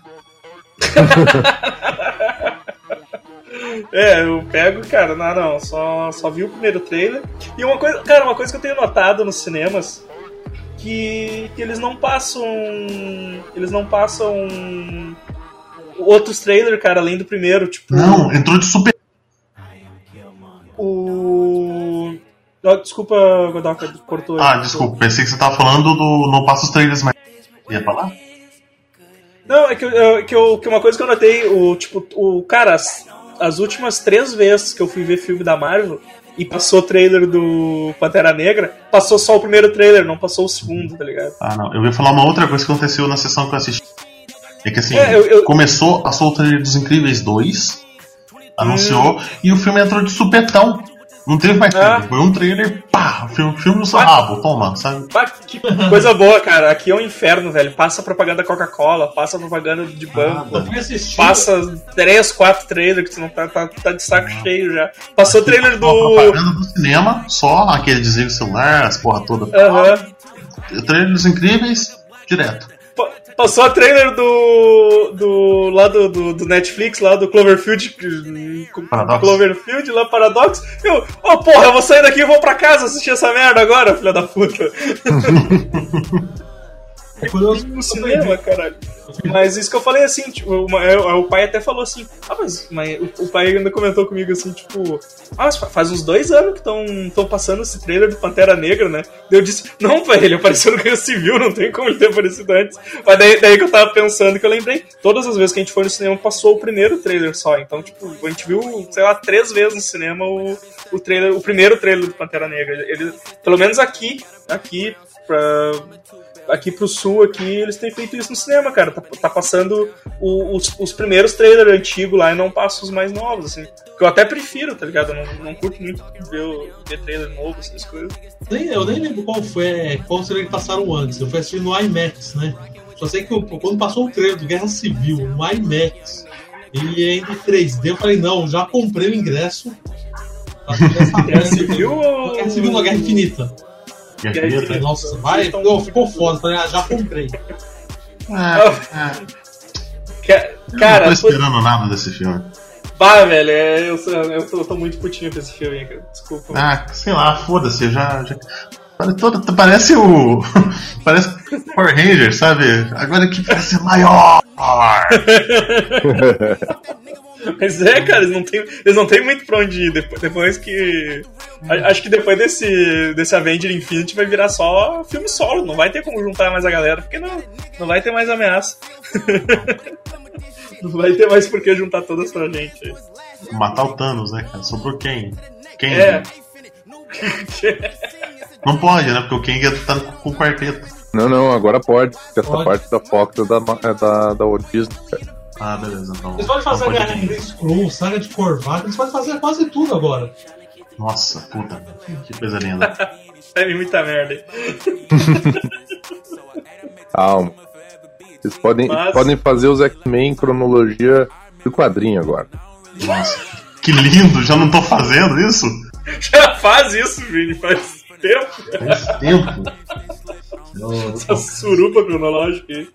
Speaker 1: É, eu pego, cara, não, não, só, só vi o primeiro trailer. E uma coisa, cara, uma coisa que eu tenho notado nos cinemas que, que eles não passam. Eles não passam outros trailers, cara, além do primeiro, tipo.
Speaker 2: Não, entrou de super.
Speaker 1: O. Oh, desculpa, Godoka, cortou.
Speaker 2: Ah, desculpa, pensei que você tava falando do Não Passa os Trailers mais. Ia falar?
Speaker 1: Não, é que, eu, que, eu, que uma coisa que eu notei, o tipo, o cara, as, as últimas três vezes que eu fui ver filme da Marvel e passou o trailer do Pantera Negra, passou só o primeiro trailer, não passou o segundo, tá ligado?
Speaker 2: Ah, não. Eu ia falar uma outra coisa que aconteceu na sessão que eu assisti. É que assim,
Speaker 1: É, eu- eu-
Speaker 2: começou a soltar o trailer dos Incríveis 2, anunciou, e o filme entrou de supetão. Não teve mais
Speaker 1: Ah.
Speaker 2: trailer. Foi um trailer, pá, filme, filme no seu rabo, toma, sabe?
Speaker 1: Ah, que coisa boa, cara. Aqui é um inferno, velho. Passa propaganda Coca-Cola, passa propaganda de banco.
Speaker 4: Eu fui assistir.
Speaker 1: Passa três, quatro trailers que você não tá, tá, tá de saco cheio já. Passou o trailer do.
Speaker 2: propaganda do cinema, só aquele desliga o celular, as porra toda.
Speaker 1: Aham.
Speaker 2: O trailer dos Incríveis, direto.
Speaker 1: Pa- Passou a trailer do. do. lá do, do, do Netflix, lá do Cloverfield.
Speaker 2: Paradox.
Speaker 1: Cloverfield, lá Paradox. Eu, oh porra, eu vou sair daqui e vou pra casa assistir essa merda agora, filha da puta.
Speaker 4: É curioso
Speaker 1: no cinema, caralho. Mas isso que eu falei assim, tipo, uma- é, o pai até falou assim, ah, mas, mas o, o pai ainda comentou comigo assim, tipo, ah, faz uns dois anos que estão passando esse trailer do Pantera Negra, né? Daí eu disse, não, pai, ele apareceu no Guerra Civil, não tem como ele ter aparecido antes. Mas daí, daí que eu tava pensando que eu lembrei, todas as vezes que a gente foi no cinema passou o primeiro trailer só, então, tipo, a gente viu, sei lá, três vezes no cinema o, o trailer, o primeiro trailer do Pantera Negra. Ele, pelo menos aqui, aqui, pra, aqui pro sul, aqui, eles têm feito isso no cinema, cara. Tá, tá passando o- os, os primeiros trailers antigos lá e não passa os mais novos, assim. Que eu até prefiro, tá ligado? Eu não, não curto muito ver, o- ver trailer novo, essas coisas.
Speaker 4: Nem, eu nem lembro qual foi, qual trailer que passaram antes. Eu fui assistir no IMAX, né? Só sei que eu- quando passou o trailer do Guerra Civil no IMAX, ele é ainda em 3D, eu falei, não, já comprei o ingresso.
Speaker 1: Guerra. Civil ou-
Speaker 4: Guerra Civil não, Guerra Infinita.
Speaker 2: E a?
Speaker 4: Nossa, vai, não, ficou foda. Falei, ah, já comprei.
Speaker 2: Ah, ah,
Speaker 1: Ca-
Speaker 2: eu não tô
Speaker 1: Cara,
Speaker 2: esperando nada desse filme.
Speaker 1: bah, velho, é, eu, sou- eu, tô, eu tô muito putinho com esse filme, cara. Desculpa.
Speaker 2: Ah, sei lá, foda-se, eu já. já... Parece, o. parece Power Ranger, sabe? Agora aqui parece ser maior.
Speaker 1: Mas é, cara, eles não têm, eles não têm muito pra onde ir. Depois, depois que. Acho que depois desse, desse Avenger Infinity vai virar só filme solo. Não vai ter como juntar mais a galera, porque não, não vai ter mais ameaça. não vai ter mais por que juntar todas pra gente.
Speaker 2: Matar o Thanos, né, cara? Sobrou quem? Quem?
Speaker 1: É.
Speaker 2: Não pode, né? Porque o Kang tá com o quarteto.
Speaker 3: Não, não, agora pode. porque Essa
Speaker 4: Pode.
Speaker 3: parte da Fox é da, é da, da Walt Disney. cara.
Speaker 2: Ah, beleza, então.
Speaker 4: Eles podem fazer Guerra Inglês Scroll, Saga de Corvato, eles podem fazer quase tudo agora.
Speaker 2: Nossa, puta. Que coisa linda.
Speaker 1: É muita merda. aí.
Speaker 3: Calma. Eles podem,
Speaker 1: Mas-
Speaker 3: podem fazer os X-Men em cronologia do quadrinho agora.
Speaker 2: Nossa. Que lindo, já não tô fazendo isso?
Speaker 1: Já faz isso, Vini, faz tempo.
Speaker 2: Faz tempo. Eu,
Speaker 1: Essa surupa cronológica aí.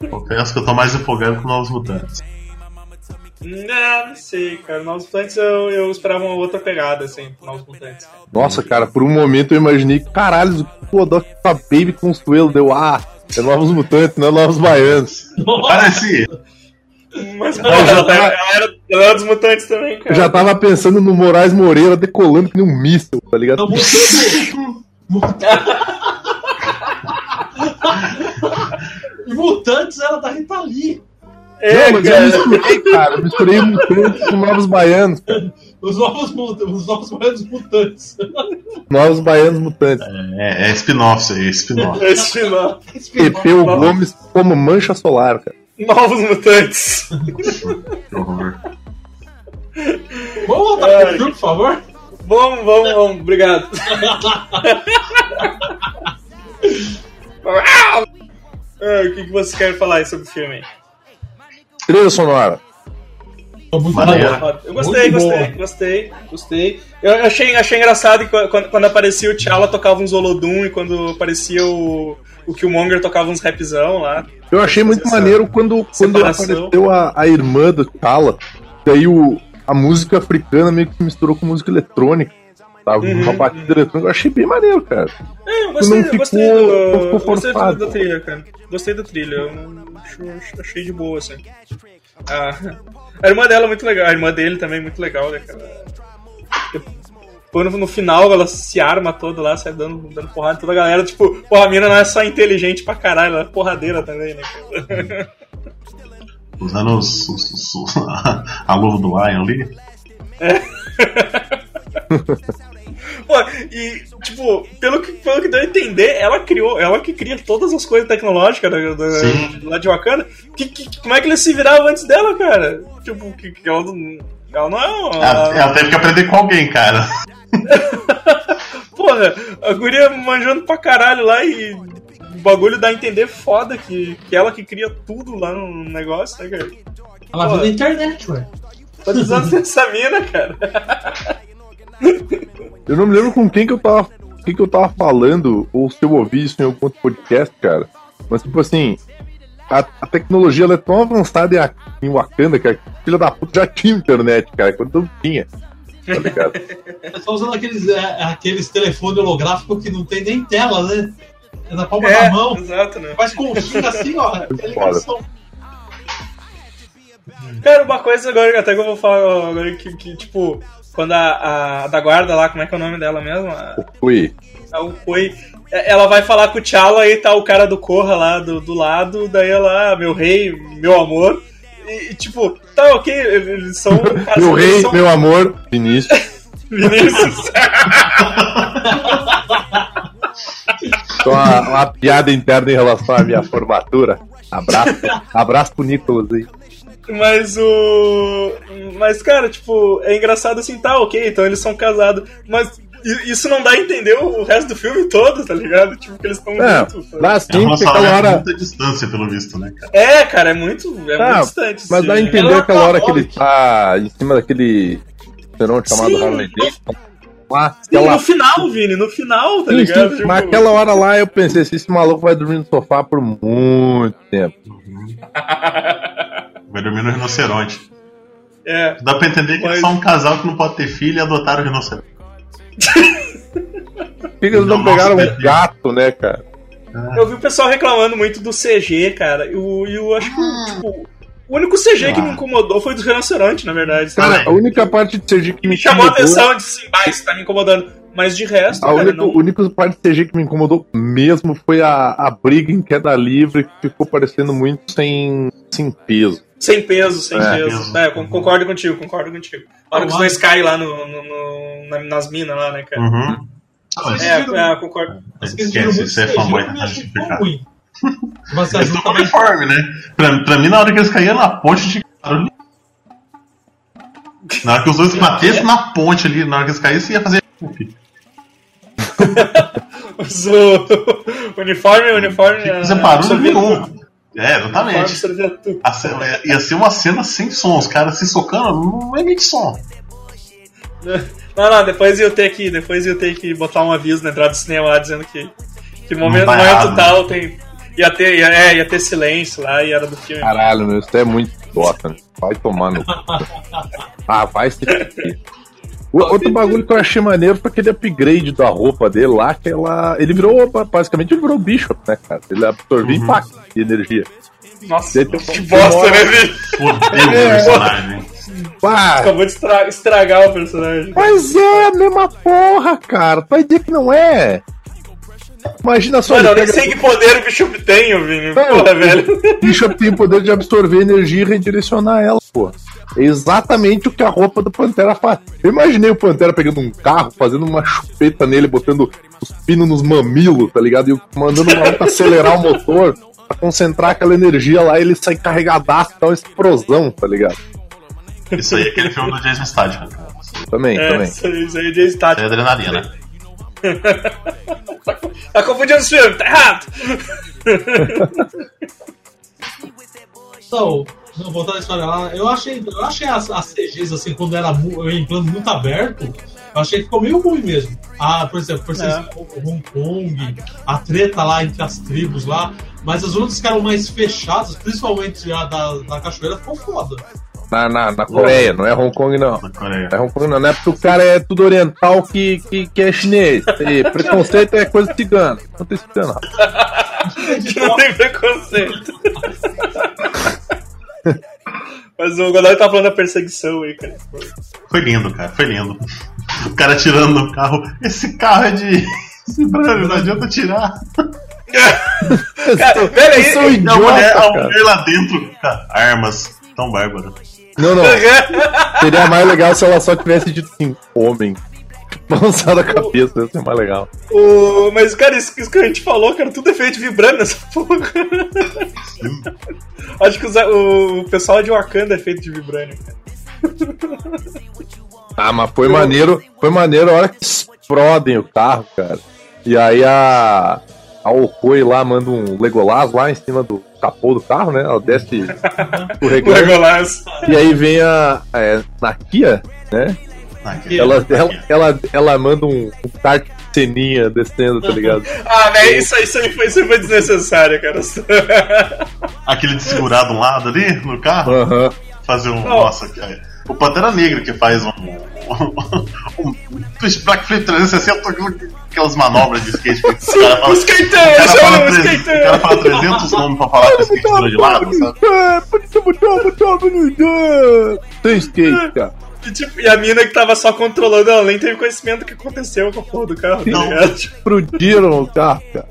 Speaker 2: eu confesso que eu tô mais empolgado com Novos Mutantes.
Speaker 1: Não, não sei, cara. Novos Mutantes eu, eu esperava uma outra pegada, assim, pro Novos Mutantes.
Speaker 3: Nossa, cara, por um momento eu imaginei, caralho, o Kodok com a Baby Consuelo deu, ah, é Novos Mutantes, não é Novos Baianos.
Speaker 2: Parece.
Speaker 1: Mas pô,
Speaker 3: já
Speaker 1: ela era, era dos Mutantes também, cara.
Speaker 3: Eu já tava pensando no Moraes Moreira decolando que nem um míssil, tá ligado?
Speaker 4: Não, E Mutantes era da Rita Lee.
Speaker 1: É,
Speaker 3: não, mas eu
Speaker 1: cara.
Speaker 3: misturei, cara, eu misturei Mutantes com Novos Baianos, cara.
Speaker 4: Os novos, os novos Baianos mutantes.
Speaker 3: Novos Baianos Mutantes.
Speaker 2: É, é spin-off isso aí, é spin-off.
Speaker 1: Esse final.
Speaker 3: Pepeu Gomes como mancha solar, cara.
Speaker 1: Novos Mutantes.
Speaker 2: Que horror.
Speaker 4: Vamos voltar
Speaker 1: Ai.
Speaker 4: pro filme, por favor?
Speaker 1: Vamos, vamos, vamos. Obrigado. Ah, o que, que você quer falar aí sobre o filme?
Speaker 3: Trilha sonora.
Speaker 1: Eu gostei,
Speaker 4: Muito
Speaker 1: gostei,
Speaker 4: boa.
Speaker 1: gostei, gostei. Eu achei, achei engraçado que quando, quando aparecia o T'Challa tocava uns Olodum e quando aparecia o, o Killmonger tocava uns rapzão lá.
Speaker 3: Eu achei muito
Speaker 1: Essa
Speaker 3: maneiro quando, quando
Speaker 1: separação.
Speaker 3: apareceu a, a irmã do Kala. Daí o, a música africana meio que se misturou com música eletrônica. Tava
Speaker 1: Uhum,
Speaker 3: uma batida eletrônica. Eu achei bem maneiro, cara.
Speaker 1: É, eu gostei,
Speaker 3: Não
Speaker 1: eu gostei,
Speaker 3: ficou-
Speaker 1: do,
Speaker 3: não ficou
Speaker 1: gostei
Speaker 3: forçado.
Speaker 1: da trilha, cara. Gostei da trilha. Eu achei de boa, assim. A, a irmã dela é muito legal, a irmã dele também é muito legal, né, cara? Quando no final ela se arma toda lá, sai dando, dando porrada em toda a galera. Tipo, porra, a mina não é só inteligente pra caralho, ela é porradeira também, né?
Speaker 2: Usando os, os- os- a luva do Lion ali.
Speaker 1: Pô, e, tipo, pelo que, pelo que deu a entender, ela criou, ela que cria todas as coisas tecnológicas da, da- lá de Wakanda. Que, que- como é que ele se virava antes dela, cara? Tipo, que, que ela, não- ela não é uma.
Speaker 2: Ela, ela teve que aprender com alguém, cara.
Speaker 1: Porra, a guria manjando pra caralho lá e o bagulho dá a entender foda que, que ela que cria tudo lá no negócio, né, cara?
Speaker 4: Ela viu na internet, ué.
Speaker 1: Quantos anos tem essa mina, cara?
Speaker 3: Eu não me lembro com quem que eu tava, quem que eu tava falando, ou se eu ouvi isso em algum outro podcast, cara. Mas, tipo assim, a, a tecnologia ela é tão avançada em, em Wakanda que a filha da puta já tinha internet, cara, quando não tinha. Tá ligado?
Speaker 4: Você tá usando aqueles, é, aqueles telefones holográficos que não tem nem tela, né? É na palma
Speaker 1: É,
Speaker 4: da mão.
Speaker 1: exato, né?
Speaker 4: Faz conchinha assim, ó. é ligação.
Speaker 1: Cara, uma coisa agora, até que eu vou falar agora, que, que tipo, quando a, a da guarda lá, como é que é o nome dela mesmo? A,
Speaker 3: Ui.
Speaker 1: a é, ela vai falar com o T'Challa e tá o cara do Corra lá do, do lado, daí ela, ah, meu rei, meu amor. E, tipo, tá ok, eles são.
Speaker 3: Meu
Speaker 1: eles
Speaker 3: rei,
Speaker 1: são
Speaker 3: meu amor, Vinícius.
Speaker 1: Vinícius.
Speaker 3: Só uma, uma piada interna em relação à minha formatura. Abraço, abraço pro Nicolas aí.
Speaker 1: Mas o. Mas, cara, tipo, é engraçado assim, tá, ok, então eles são casados. Mas isso não dá a entender o resto do filme todo, tá ligado? Tipo, que eles estão
Speaker 3: É, dá
Speaker 2: É
Speaker 3: sim, porque aquela hora.
Speaker 2: muita distância, pelo visto, né, cara?
Speaker 1: É, cara, é muito, é
Speaker 3: Ah,
Speaker 1: muito distante.
Speaker 3: Mas
Speaker 1: sim.
Speaker 3: dá a entender
Speaker 4: Ela
Speaker 3: aquela
Speaker 4: tá
Speaker 3: hora que ele tá em cima daquele fenômeno chamado
Speaker 1: Sim.
Speaker 3: Harley Davidson. Lá,
Speaker 1: Sim,
Speaker 3: aquela,
Speaker 1: no final, Vini, no final, tá
Speaker 3: Sim,
Speaker 1: ligado?
Speaker 3: sim,
Speaker 1: Tipo,
Speaker 3: mas aquela hora lá eu pensei assim, esse maluco vai dormir no sofá por muito tempo.
Speaker 2: Vai dormir no rinoceronte.
Speaker 1: É.
Speaker 2: Dá pra entender que
Speaker 1: Mas-
Speaker 2: é só um casal que não pode ter filho e adotaram o rinoceronte.
Speaker 3: Por que eles não pegaram um gato, né, cara?
Speaker 1: Eu vi o pessoal reclamando muito do CG, cara. E eu, eu acho que, tipo, o único CG que me incomodou foi do rinoceronte, na verdade.
Speaker 3: Cara,
Speaker 1: sabe?
Speaker 3: a única parte de CG que me
Speaker 1: me chamou a atenção de bah, isso tá me incomodando. Mas de resto,
Speaker 3: A
Speaker 1: cara,
Speaker 3: única,
Speaker 1: não.
Speaker 3: única parte de CG que me incomodou mesmo foi a, a briga em queda livre, que ficou parecendo muito sem, sem peso.
Speaker 1: Sem peso, sem
Speaker 3: É,
Speaker 1: peso.
Speaker 2: peso.
Speaker 1: É, con- concordo contigo, concordo contigo. A hora que os dois caem lá no, no- no- na- nas minas lá, né, cara?
Speaker 2: Uhum. Ah,
Speaker 1: É, é, concordo.
Speaker 4: Viram
Speaker 2: Esquece,
Speaker 4: muito
Speaker 2: isso é fanboy
Speaker 4: eu não
Speaker 2: tentando
Speaker 4: achei tão
Speaker 2: justificar.
Speaker 4: ruim. Mas
Speaker 2: Eles
Speaker 4: a
Speaker 2: estão
Speaker 4: também
Speaker 2: conforme, né? Pra, pra mim, na hora que eles caíam na ponte, de barulho. Na hora que os dois batessem na ponte ali, na hora que eles caíssem, ia fazer.
Speaker 1: Uniforme, o uniforme.
Speaker 2: Que
Speaker 1: é,
Speaker 2: fazer É, exatamente. A cena- é, ia ser uma cena sem som, os caras se socando, não emite som.
Speaker 1: Não, não, depois eu ter que, depois eu ter que botar um aviso na entrada do cinema lá dizendo que, que no momento,
Speaker 2: tá
Speaker 1: momento tal tem. Ia ter, ia, é, ia ter silêncio lá e era do filme.
Speaker 3: Caralho, meu, isso é muito idiota, meu. Vai tomar no. cu. ah, vai se. O- Outro bagulho que eu achei maneiro foi aquele upgrade da roupa dele lá, que ela. Ele virou, basicamente, ele virou Bishop, né, cara? Ele absorvia impacto de energia.
Speaker 1: Nossa, que bosta, né?
Speaker 2: Odeio o personagem.
Speaker 1: Acabou de estra- estragar o personagem.
Speaker 3: mas é a mesma porra, cara. Tu vai dizer que não é? Imagina só,
Speaker 1: Mano, eu nem sei que poder o Bishop tem, Vini. Porra, velho.
Speaker 3: O Bishop tem o poder de absorver energia e redirecionar ela, pô. É exatamente o que a roupa do Pantera faz. Eu imaginei o Pantera pegando um carro, fazendo uma chupeta nele, botando os pinos nos mamilos, tá ligado? E mandando o maluco acelerar o motor pra concentrar aquela energia lá e ele sai carregadaço, dá uma explosão, tá ligado?
Speaker 2: Isso aí é aquele filme do Jason Statham. cara.
Speaker 3: Também,
Speaker 1: É,
Speaker 3: também.
Speaker 1: isso aí, isso aí já está.
Speaker 2: Isso é adrenalina.
Speaker 1: Tá confundindo os filmes, tá errado.
Speaker 4: Então, Voltando à história lá, eu achei, eu achei as, as CGs, assim, quando era em plano muito aberto, eu achei que ficou meio ruim mesmo. Ah, por exemplo, por exemplo, Hong Kong, a treta lá entre as tribos lá, mas as outras que eram mais fechadas, principalmente a da, da cachoeira, ficou foda.
Speaker 3: Na, na, na Coreia, não é Hong Kong, não.
Speaker 2: Na Coreia.
Speaker 3: Não é Hong Kong, não. Não é porque o cara é tudo oriental que, que, que é chinês. E preconceito é coisa cigana. Não tem cigano. rapaz.
Speaker 1: não tem preconceito. Mas o Godoy tá falando da perseguição aí, cara.
Speaker 2: Foi lindo, cara, foi lindo. O cara tirando no carro. Esse carro é de. Esse brano, não adianta tirar.
Speaker 1: Cara, pera aí.
Speaker 3: Eu sou
Speaker 2: E a
Speaker 3: idiota,
Speaker 2: mulher, a mulher lá dentro, cara, armas. Tão bárbaro.
Speaker 3: Não, não. Seria mais legal se ela só tivesse dito assim, homem. Balançado a cabeça, ia ser mais legal.
Speaker 1: O... Mas, cara, isso, isso que a gente falou, cara, tudo é feito de vibrando nessa porra. Acho que os- o, pessoal de Wakanda é feito de vibrânio, cara.
Speaker 3: Ah, mas foi maneiro. Foi maneiro a hora que explodem o carro, cara. E aí a. A Okoi lá manda um Legolas lá em cima do capô do carro, né? Ela desce
Speaker 1: O. Legolas.
Speaker 3: E aí vem a. É, Nakia, né? Ela, ela, ela, ela manda um, um de ceninha descendo, tá ligado?
Speaker 1: Ah, velho, isso, aí- isso, aí foi, isso aí foi desnecessário, cara.
Speaker 2: Aquele de segurar de um lado ali no carro.
Speaker 3: Aham.
Speaker 2: Fazer um. Nossa, cara. O Pantera Negra que faz um. um, um twist Black Flip 360, aquelas manobras de skate. que O cara fala,
Speaker 1: O skater,
Speaker 2: o cara fala,
Speaker 1: o
Speaker 2: 300, o
Speaker 1: skater.
Speaker 2: cara fala 300 nomes pra falar que o skate virou de lado, sabe?
Speaker 3: Tem skate, cara.
Speaker 1: E, tipo, e a mina que tava só controlando ela nem teve conhecimento do que aconteceu com a porra do carro. Tá
Speaker 2: Não.
Speaker 1: ligado? Tipo,
Speaker 3: Explodiram o carro, cara.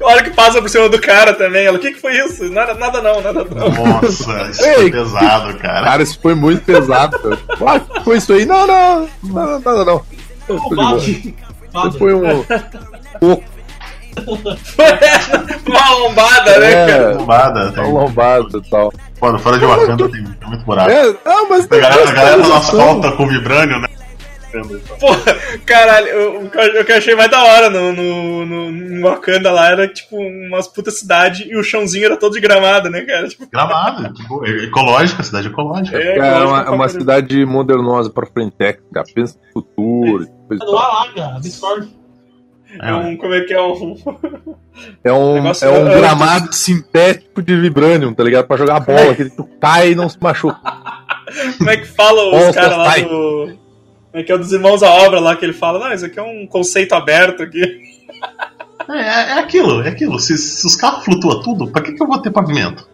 Speaker 1: a hora que passa por cima do cara também, ela, o que, que foi isso? Nada, nada não, nada não.
Speaker 2: Nossa, isso
Speaker 3: Ei,
Speaker 2: foi pesado, cara.
Speaker 3: Cara, isso foi muito pesado, cara. Ah, que foi isso aí? Não, não, nada, nada não. Foi um. pouco,
Speaker 1: Uma lombada, né, cara?
Speaker 3: é,
Speaker 2: Lombada, tem-
Speaker 3: uma lombada e tal.
Speaker 2: Fora, fora de Wakanda tem, tem muito buraco.
Speaker 3: É, não, mas
Speaker 2: A galera, a galera no
Speaker 3: customização.
Speaker 2: asfalto com vibrânio, né?
Speaker 1: Porra, caralho, eu- o que eu- o que eu achei mais da hora no, no, no, no Wakanda lá era tipo umas puta cidade e o chãozinho era todo de gramado, né, cara? Tipo,
Speaker 2: Gramado, tipo, é- ecológica, cidade ecológica.
Speaker 1: é,
Speaker 3: É uma, é uma cidade modernosa pra frente, cara. Pensa no futuro. coisa e
Speaker 4: Não
Speaker 3: tal.
Speaker 4: alaga, absorve.
Speaker 1: É um, como é que é um.
Speaker 3: É um,
Speaker 1: Negócio-
Speaker 3: é um
Speaker 1: é-
Speaker 3: gramado sintético de vibranium, tá ligado? Pra jogar bola, que tu cai e não se machuca.
Speaker 1: Como é que fala os caras lá
Speaker 3: pai.
Speaker 1: do. Como é que é o dos irmãos à obra lá que ele fala? Não, isso aqui é um conceito aberto aqui.
Speaker 2: É, é, é aquilo, é aquilo. Se, se os carros flutuam tudo, pra que, que eu vou ter pavimento?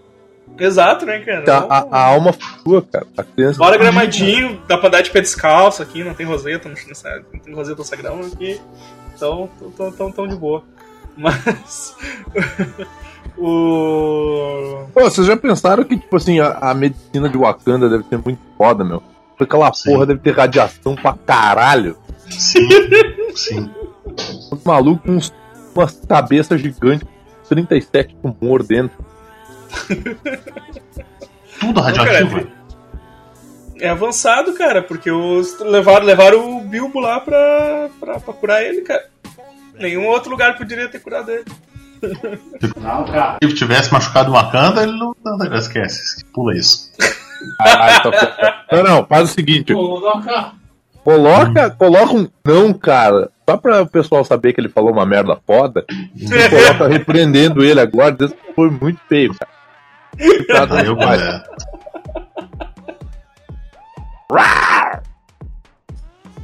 Speaker 1: Exato, né, cara?
Speaker 3: A, a- a alma flutua, cara. A criança.
Speaker 1: Bora gramadinho, dá pra dar de pé descalço aqui, não tem roseta, não, não tem roseta nessa grama aqui. Então, tão, tão, tão, de boa. Mas. o.
Speaker 3: Pô, vocês já pensaram que, tipo assim, a, a medicina de Wakanda deve ser muito foda, meu? Porque aquela
Speaker 2: Sim.
Speaker 3: porra deve ter radiação pra caralho.
Speaker 2: Sim, sim.
Speaker 3: Os malucos com umas cabeças gigantes, 37 tumor dentro.
Speaker 2: Tudo radioativo.
Speaker 1: É avançado, cara, porque os levaram, levaram o Bilbo lá pra, pra, pra curar ele, cara. Nenhum outro lugar poderia ter curado ele.
Speaker 2: Se ele tivesse machucado o Wakanda, ele não. não, não, esquece, pula isso.
Speaker 3: Caralho, tá... Não, não, faz o seguinte.
Speaker 4: Carro.
Speaker 3: Coloca, coloca um não, cara. Só pra o pessoal saber que ele falou uma merda foda. Você coloca repreendendo ele agora, que foi muito feio, cara.
Speaker 2: Eu, é,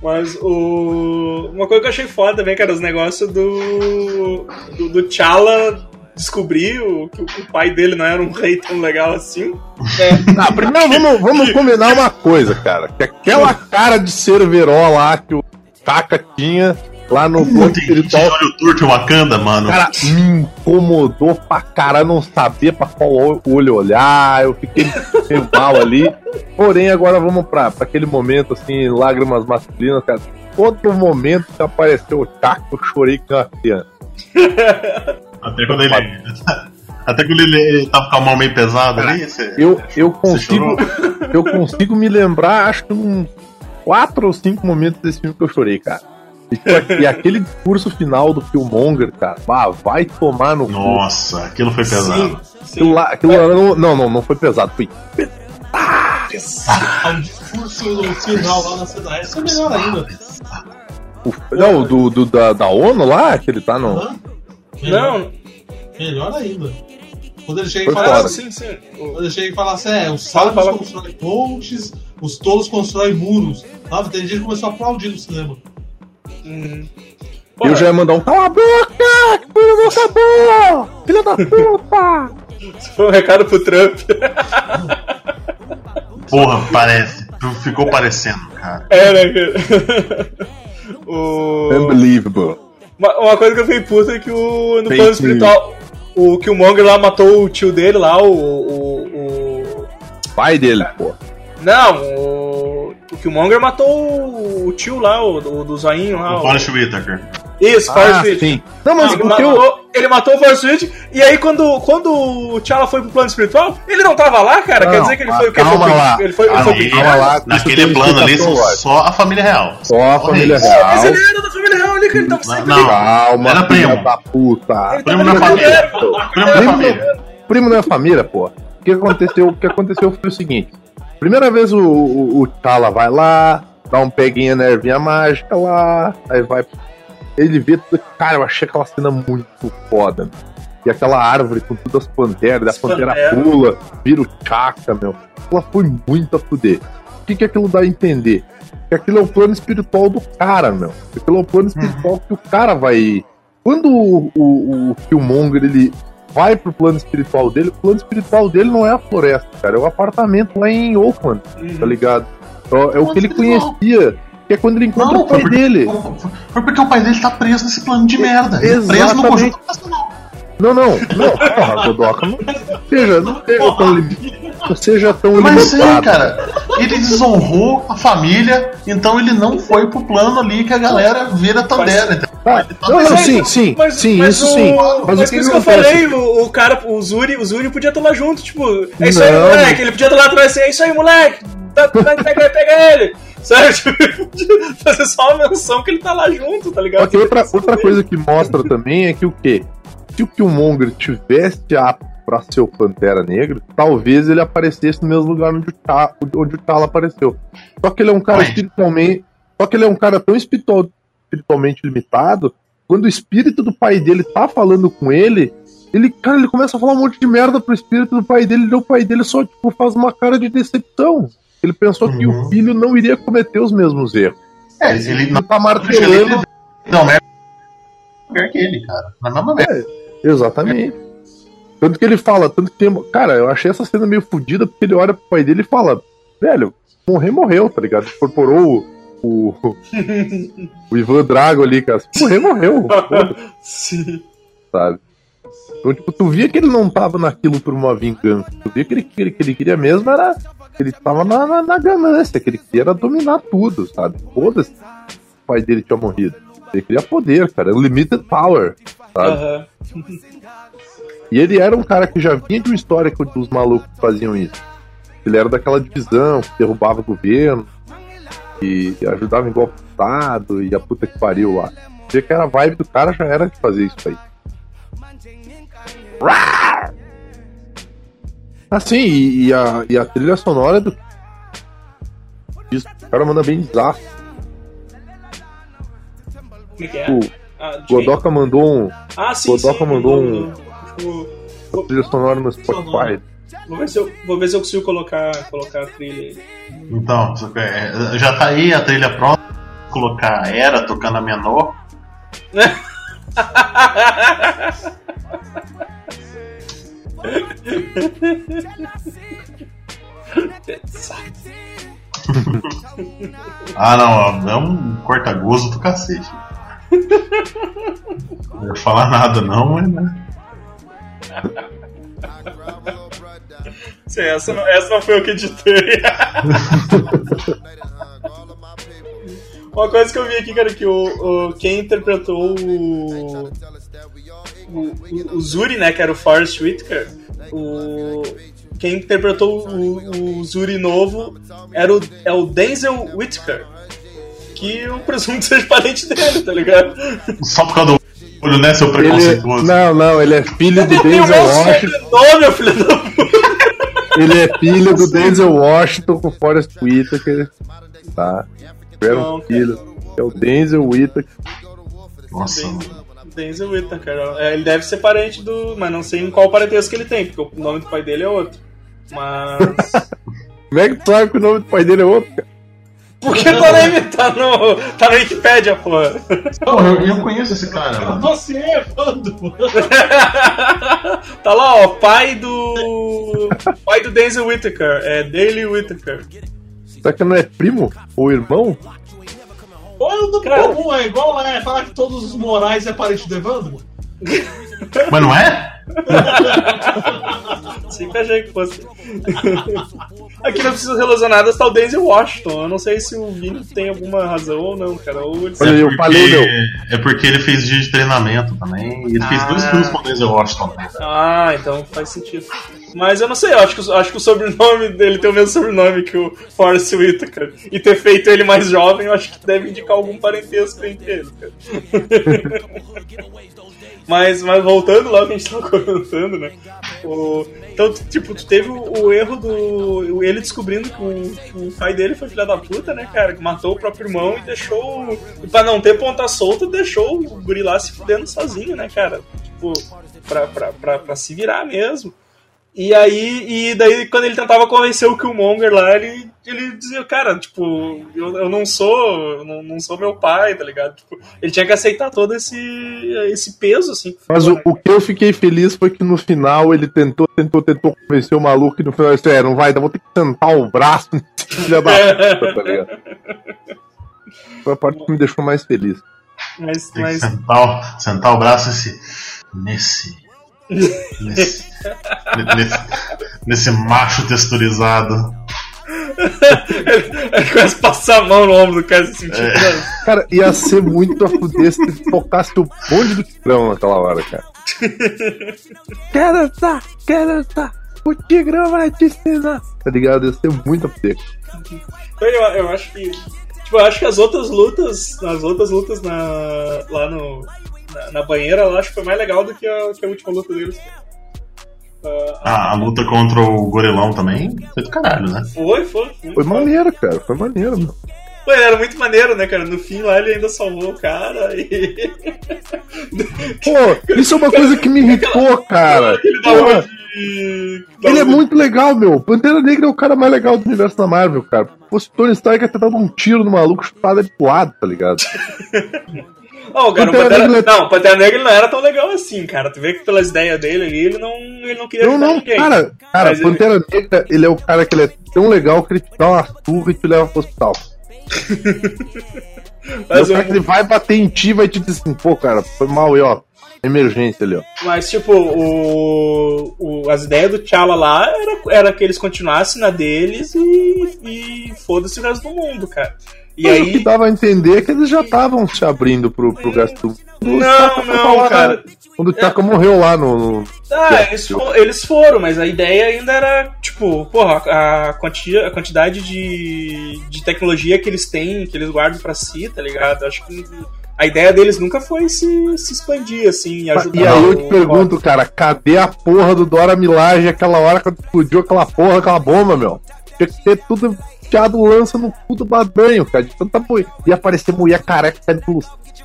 Speaker 1: Mas o. Uma coisa que eu achei foda também, cara, os negócios do. do, do T'Challa descobrir o- que o, pai dele não era um rei tão legal assim.
Speaker 3: Tá, primeiro vamos, vamos combinar uma coisa, cara. Que aquela cara de cerveró lá que o Kaka tinha lá no plano
Speaker 2: tem gente de
Speaker 3: espiritual,
Speaker 2: olho turco em Wakanda, mano.
Speaker 3: cara, me incomodou pra caralho não saber pra qual olho olhar. Eu fiquei meio mal ali. Porém, agora vamos pra, pra aquele momento assim, lágrimas masculinas, cara. Todo momento que apareceu o Kaka, eu chorei com a criança.
Speaker 2: Até quando ele. Até quando ele, tava com a mão meio pesada ali. Você,
Speaker 3: Eu, eu consigo. eu consigo me lembrar, acho que uns quatro ou cinco momentos desse filme que eu chorei, cara. E, tipo, e aquele discurso final do Killmonger, cara, ah, vai tomar no cu.
Speaker 2: Nossa, aquilo foi pesado.
Speaker 1: Sim,
Speaker 3: Aquilo
Speaker 1: sim.
Speaker 3: lá, aquilo lá não, não, não, não foi pesado, foi
Speaker 4: Ah, o discurso final lá na cena essa é melhor ainda.
Speaker 3: o- não, do, do- da, da ONU lá, que ele tá no.
Speaker 4: Hã? Melhor,
Speaker 1: Não,
Speaker 4: melhor ainda. Quando ele chega e fala
Speaker 1: não,
Speaker 4: assim, quando ele chega e fala assim, é, os sábios
Speaker 1: fala.
Speaker 4: constroem pontes, os tolos constroem muros. Sabe? Tem gente que começou a aplaudir no cinema.
Speaker 1: Hum.
Speaker 3: Eu já ia mandar um cala a boca! Que filho não acabou! Filha da puta!
Speaker 1: Isso foi um recado pro Trump.
Speaker 2: Porra, parece. Ficou parecendo, cara.
Speaker 1: é, né, cara? o...
Speaker 3: Unbelievable.
Speaker 1: Uma, uma coisa que eu fiquei puta é que o, no plano espiritual, o Killmonger lá matou o tio dele lá, o. o, o-
Speaker 3: Pai dele, pô.
Speaker 1: não, o, o Killmonger matou o tio lá, o do, do zoinho lá.
Speaker 2: O
Speaker 1: o-
Speaker 2: Forrest Whitaker.
Speaker 1: Isso, Forrest
Speaker 3: Ah,
Speaker 1: Whitaker.
Speaker 3: sim. Não, mas
Speaker 1: Ele
Speaker 3: o teu.
Speaker 1: matou, ele matou o Force Whitaker, e aí quando, quando o T'Challa foi pro plano espiritual, ele não tava lá, cara? Quer
Speaker 3: Não,
Speaker 1: dizer que ele foi o que? Ele
Speaker 3: calma
Speaker 1: foi,
Speaker 3: lá.
Speaker 1: ele foi, ele
Speaker 2: Ah,
Speaker 1: foi
Speaker 2: não,
Speaker 1: pro
Speaker 2: e-
Speaker 3: calma lá,
Speaker 2: naquele plano ali só, a família real.
Speaker 3: Só a família real.
Speaker 1: Mas ele era da família real ali, que ele tava sempre
Speaker 2: Não,
Speaker 1: ali.
Speaker 3: Calma,
Speaker 2: Era
Speaker 3: filha
Speaker 2: primo.
Speaker 3: da puta.
Speaker 1: Ele
Speaker 2: Primo
Speaker 1: ali com
Speaker 2: família.
Speaker 1: ele.
Speaker 2: Primo da
Speaker 3: Primo,
Speaker 2: família.
Speaker 3: primo não é família, pô. O que aconteceu? O que aconteceu foi o seguinte: primeira vez o, o, o T'Challa vai lá, dá um peguinha na ervinha mágica lá, aí vai. Ele vê tudo. Cara, eu achei aquela cena muito foda. Meu. E aquela árvore com todas as panteras, da
Speaker 1: As
Speaker 3: pantera pula, vira o caca, meu. Ela foi muito a fuder. O que, que aquilo dá a entender? Que aquilo é o plano espiritual do cara, meu. Aquilo é o plano espiritual que o cara vai. Quando o, o, o Killmonger ele vai pro plano espiritual dele, o plano espiritual dele não é a floresta, cara, é o apartamento lá em Oakland, tá ligado? É, é o que ele conhecia, que é quando ele encontra
Speaker 2: Não,
Speaker 3: o pai
Speaker 2: porque-
Speaker 3: dele.
Speaker 2: Foi porque o pai dele tá preso nesse plano de merda. Ele é preso no conjunto nacional.
Speaker 3: Não, não, não, porra, Godoka, não seja, não seja tão, não seja tão
Speaker 2: Mas é,
Speaker 3: limitado.
Speaker 2: cara. Ele desonrou a família, então ele não foi pro plano ali que a galera vira Tandera. entendeu?
Speaker 3: Tá, não, não,
Speaker 1: aí,
Speaker 3: sim, sim,
Speaker 1: mas-
Speaker 3: sim,
Speaker 1: mas
Speaker 3: isso
Speaker 1: o-
Speaker 3: sim.
Speaker 1: Mas,
Speaker 3: Mas, o
Speaker 1: por
Speaker 3: que,
Speaker 1: isso
Speaker 3: que
Speaker 1: eu falei, o, o cara, o Zuri, o Zuri podia estar lá junto, tipo, é isso aí,
Speaker 3: Não.
Speaker 1: moleque, ele podia estar lá atrás assim, é isso aí, moleque, dá, pega, pega ele, sabe? Tipo, fazer só uma menção que ele tá lá junto, tá ligado?
Speaker 3: Outra, outra coisa que mostra também é que o quê? Se o Killmonger tivesse apto pra ser o Pantera Negra, talvez ele aparecesse no mesmo lugar onde o, Ta, onde o T'Challa apareceu. Só que ele é um cara
Speaker 2: Ué.
Speaker 3: espiritualmente. Só que ele é um cara tão espiritual, espiritualmente limitado, quando o espírito do pai dele tá falando com ele, ele, cara, ele começa a falar um monte de merda pro espírito do pai dele, e o pai dele só, tipo, faz uma cara de decepção. Ele pensou que o
Speaker 2: Uhum.
Speaker 3: filho não iria cometer os mesmos erros.
Speaker 2: É, ele
Speaker 3: Ele
Speaker 2: não
Speaker 3: tá martelando
Speaker 2: Não, é pior que ele, cara. Na mesma merda.
Speaker 3: Exatamente. Tanto que ele fala, tanto que tem. Cara, eu achei essa cena meio fodida porque ele olha pro pai dele e fala: Velho, morrer, morreu, tá ligado? Incorporou o. O, o Ivan Drago ali, cara. Morrer, morreu.
Speaker 1: Sim.
Speaker 3: sabe? Então, tipo, tu via que ele não tava naquilo por uma vingança. Tu via que ele, que ele, que ele queria mesmo era. Ele tava na, na, na ganância, que ele queria dominar tudo, sabe? Foda-se. O pai dele tinha morrido. Ele queria poder, cara. Unlimited power, sabe?
Speaker 1: Aham.
Speaker 3: E ele era um cara que já vinha de uma história que os malucos faziam isso. Ele era daquela divisão que derrubava o governo e ajudava em golpe de Estado e a puta que pariu lá. Vê que era a vibe do cara já era de fazer isso aí. Assim, e, e a, e a trilha sonora do. Isso, o cara manda bem desastre.
Speaker 1: Como é que é?
Speaker 3: O
Speaker 1: Ah, quem?
Speaker 3: Godoka mandou um,
Speaker 1: Ah, sim,
Speaker 3: Godoka
Speaker 1: sim.
Speaker 3: mandou um-
Speaker 1: Tipo,
Speaker 3: uma trilha sonora no Spotify.
Speaker 1: vou, ver se eu, vou ver se eu consigo colocar, colocar a trilha aí.
Speaker 2: Então, é, já tá aí a trilha pronta. Vou Colocar a Era tocando a menor. Ah, não, é um corta-gozo do cacete. Não ia falar nada, não, mas né?
Speaker 1: Sim, essa não, essa não foi eu que editei. Uma coisa que eu vi aqui, cara, que o, o- quem interpretou o, o, o- Zuri, né, que era o Forrest Whitaker, o, quem interpretou o, o Zuri novo era o, é o Denzel Whitaker, que o presunto seja parente dele, tá ligado?
Speaker 2: Só por causa do olho, né, seu
Speaker 3: Ele,
Speaker 2: preconceituoso?
Speaker 3: não, não, ele é filho do
Speaker 1: Ele o
Speaker 3: Denzel Washington.
Speaker 1: filho da.
Speaker 3: Ele é filho do Denzel Washington com o Forrest Whitaker. Tá. Tiveram
Speaker 1: Não,
Speaker 3: um filho. É o Denzel Whitaker.
Speaker 2: Nossa, mano.
Speaker 1: Denzel Whittaker. É, ele deve ser parente do. Mas não sei em qual parentesco que ele tem, porque o nome do pai dele é outro. Mas.
Speaker 3: Como é que tu sabe que o nome do pai dele é outro, cara?
Speaker 1: Porque tá, na, tá, no, tá na Wikipedia, porra.
Speaker 2: Pô, eu, eu conheço esse cara, mano.
Speaker 4: Você é do.
Speaker 1: tá lá, ó, pai do. Pai do Denzel Whittaker. É Daily Whittaker.
Speaker 3: Será que não é primo? Ou irmão?
Speaker 4: Ou é do
Speaker 1: Cara.
Speaker 4: comum, é igual é, falar que todos os Morais é parente do Evandro?
Speaker 2: Mas não é?
Speaker 1: Sempre achei que fosse. Aqui não precisa relacionadas tá o Denzel Washington. Eu não sei se o Vini tem alguma razão ou não, cara. Ou ele
Speaker 3: aí, eu falei, meu.
Speaker 2: é porque ele fez dia de treinamento também. E ele fez dois
Speaker 1: Ah.
Speaker 2: filmes com o Denzel Washington. né?
Speaker 1: Ah, então faz sentido. Mas eu não sei, eu acho que, o- acho que o sobrenome dele tem o mesmo sobrenome que o Forrest Whitaker. E ter feito ele mais jovem, eu acho que deve indicar algum parentesco entre eles, cara. mas, mas voltando lá que a gente tava comentando, né? O, então, tipo, tu teve o, o erro do. Ele descobrindo que o, que o pai dele foi filha da puta, né, cara? Que matou o próprio irmão e deixou. E pra não ter ponta solta, deixou o guri lá se fudendo sozinho, né, cara? Tipo, pra, pra, pra, pra se virar mesmo. E aí, e daí quando ele tentava convencer o Killmonger lá, ele, ele dizia, cara, tipo, eu, eu não sou, eu não, não sou meu pai, tá ligado? Tipo, ele tinha que aceitar todo esse, esse peso, assim.
Speaker 3: Mas o,
Speaker 1: né?
Speaker 3: o que eu fiquei feliz foi que no final ele tentou, tentou, tentou convencer o maluco e no final ele disse, é, não vai, então vou ter que sentar o braço nesse filho da puta, tá ligado? Foi a parte que me deixou mais feliz.
Speaker 1: Mas, mas
Speaker 2: sentar, o- sentar o braço nesse. Nesse. Nesse, nesse, nesse macho texturizado.
Speaker 1: ele começa a passar a mão no ombro do cara se sentindo.
Speaker 2: É.
Speaker 3: Cara, ia ser muito a fuder se ele tocasse o bonde do Tigrão naquela hora, cara. quero tá, quero tá. O Tigrão vai te ensinar. Tá ligado? Ia ser muito a fuder.
Speaker 1: Eu, eu acho que. Tipo, eu acho que as outras lutas. As outras lutas na, lá no. Na, na banheira, eu acho que foi mais legal do que a, que a última luta deles. Ah,
Speaker 2: Ah, a luta contra o gorilão também foi do caralho, né?
Speaker 1: foi, foi. Foi,
Speaker 3: maneiro, cara. Foi maneiro, meu.
Speaker 1: Pô, ele era muito maneiro, né, cara? No fim lá ele ainda salvou o cara e.
Speaker 3: Pô, isso é uma coisa que me irritou, cara.
Speaker 1: Ele de.
Speaker 3: Ele é muito legal, meu. Pantera Negra é o cara mais legal do universo da Marvel, cara. Se fosse Tony Stark ia ter dado um tiro no maluco ele pro lado, tá ligado?
Speaker 1: Não, cara, o
Speaker 3: Pantera
Speaker 1: Pantera,
Speaker 3: Negra-
Speaker 1: não, Pantera Negra ele não era tão legal assim, cara. Tu vê que pelas ideias dele ali, ele não, ele não queria
Speaker 3: Não, não,
Speaker 1: ninguém.
Speaker 3: cara, cara,
Speaker 1: Mas ele-
Speaker 3: Pantera Negra, ele é o cara que ele é tão legal que ele te dá uma surra e te leva pro hospital.
Speaker 1: Mas
Speaker 3: o cara
Speaker 1: o-
Speaker 3: que ele vai bater em ti e vai te dizer assim, pô, cara, foi mal aí, ó. Emergência ali, ó.
Speaker 1: Mas, tipo, o, o- as ideias do T'Challa lá era, era que eles continuassem na deles e, e foda-se o resto do mundo, cara. E
Speaker 3: Mas o que
Speaker 1: aí.
Speaker 3: dava a entender é que eles já estavam se abrindo pro, pro gasto.
Speaker 1: Não, não, cara.
Speaker 3: Quando o Chaka morreu lá no. no-
Speaker 1: Ah, eles, fo- eles foram, mas a ideia ainda era, tipo, porra, a, quantia, a quantidade de, de tecnologia que eles têm, que eles guardam pra si, tá ligado? Acho que a ideia deles nunca foi se, se expandir, assim, e ajudar
Speaker 3: E aí eu te pergunto, cara, cadê a porra do Dora Milaje aquela hora quando explodiu aquela porra, aquela bomba, meu? Tinha que ter tudo enfiado lança no cu do badanho, cara. De tanta mulher. Ia aparecer mulher careca saindo pelo,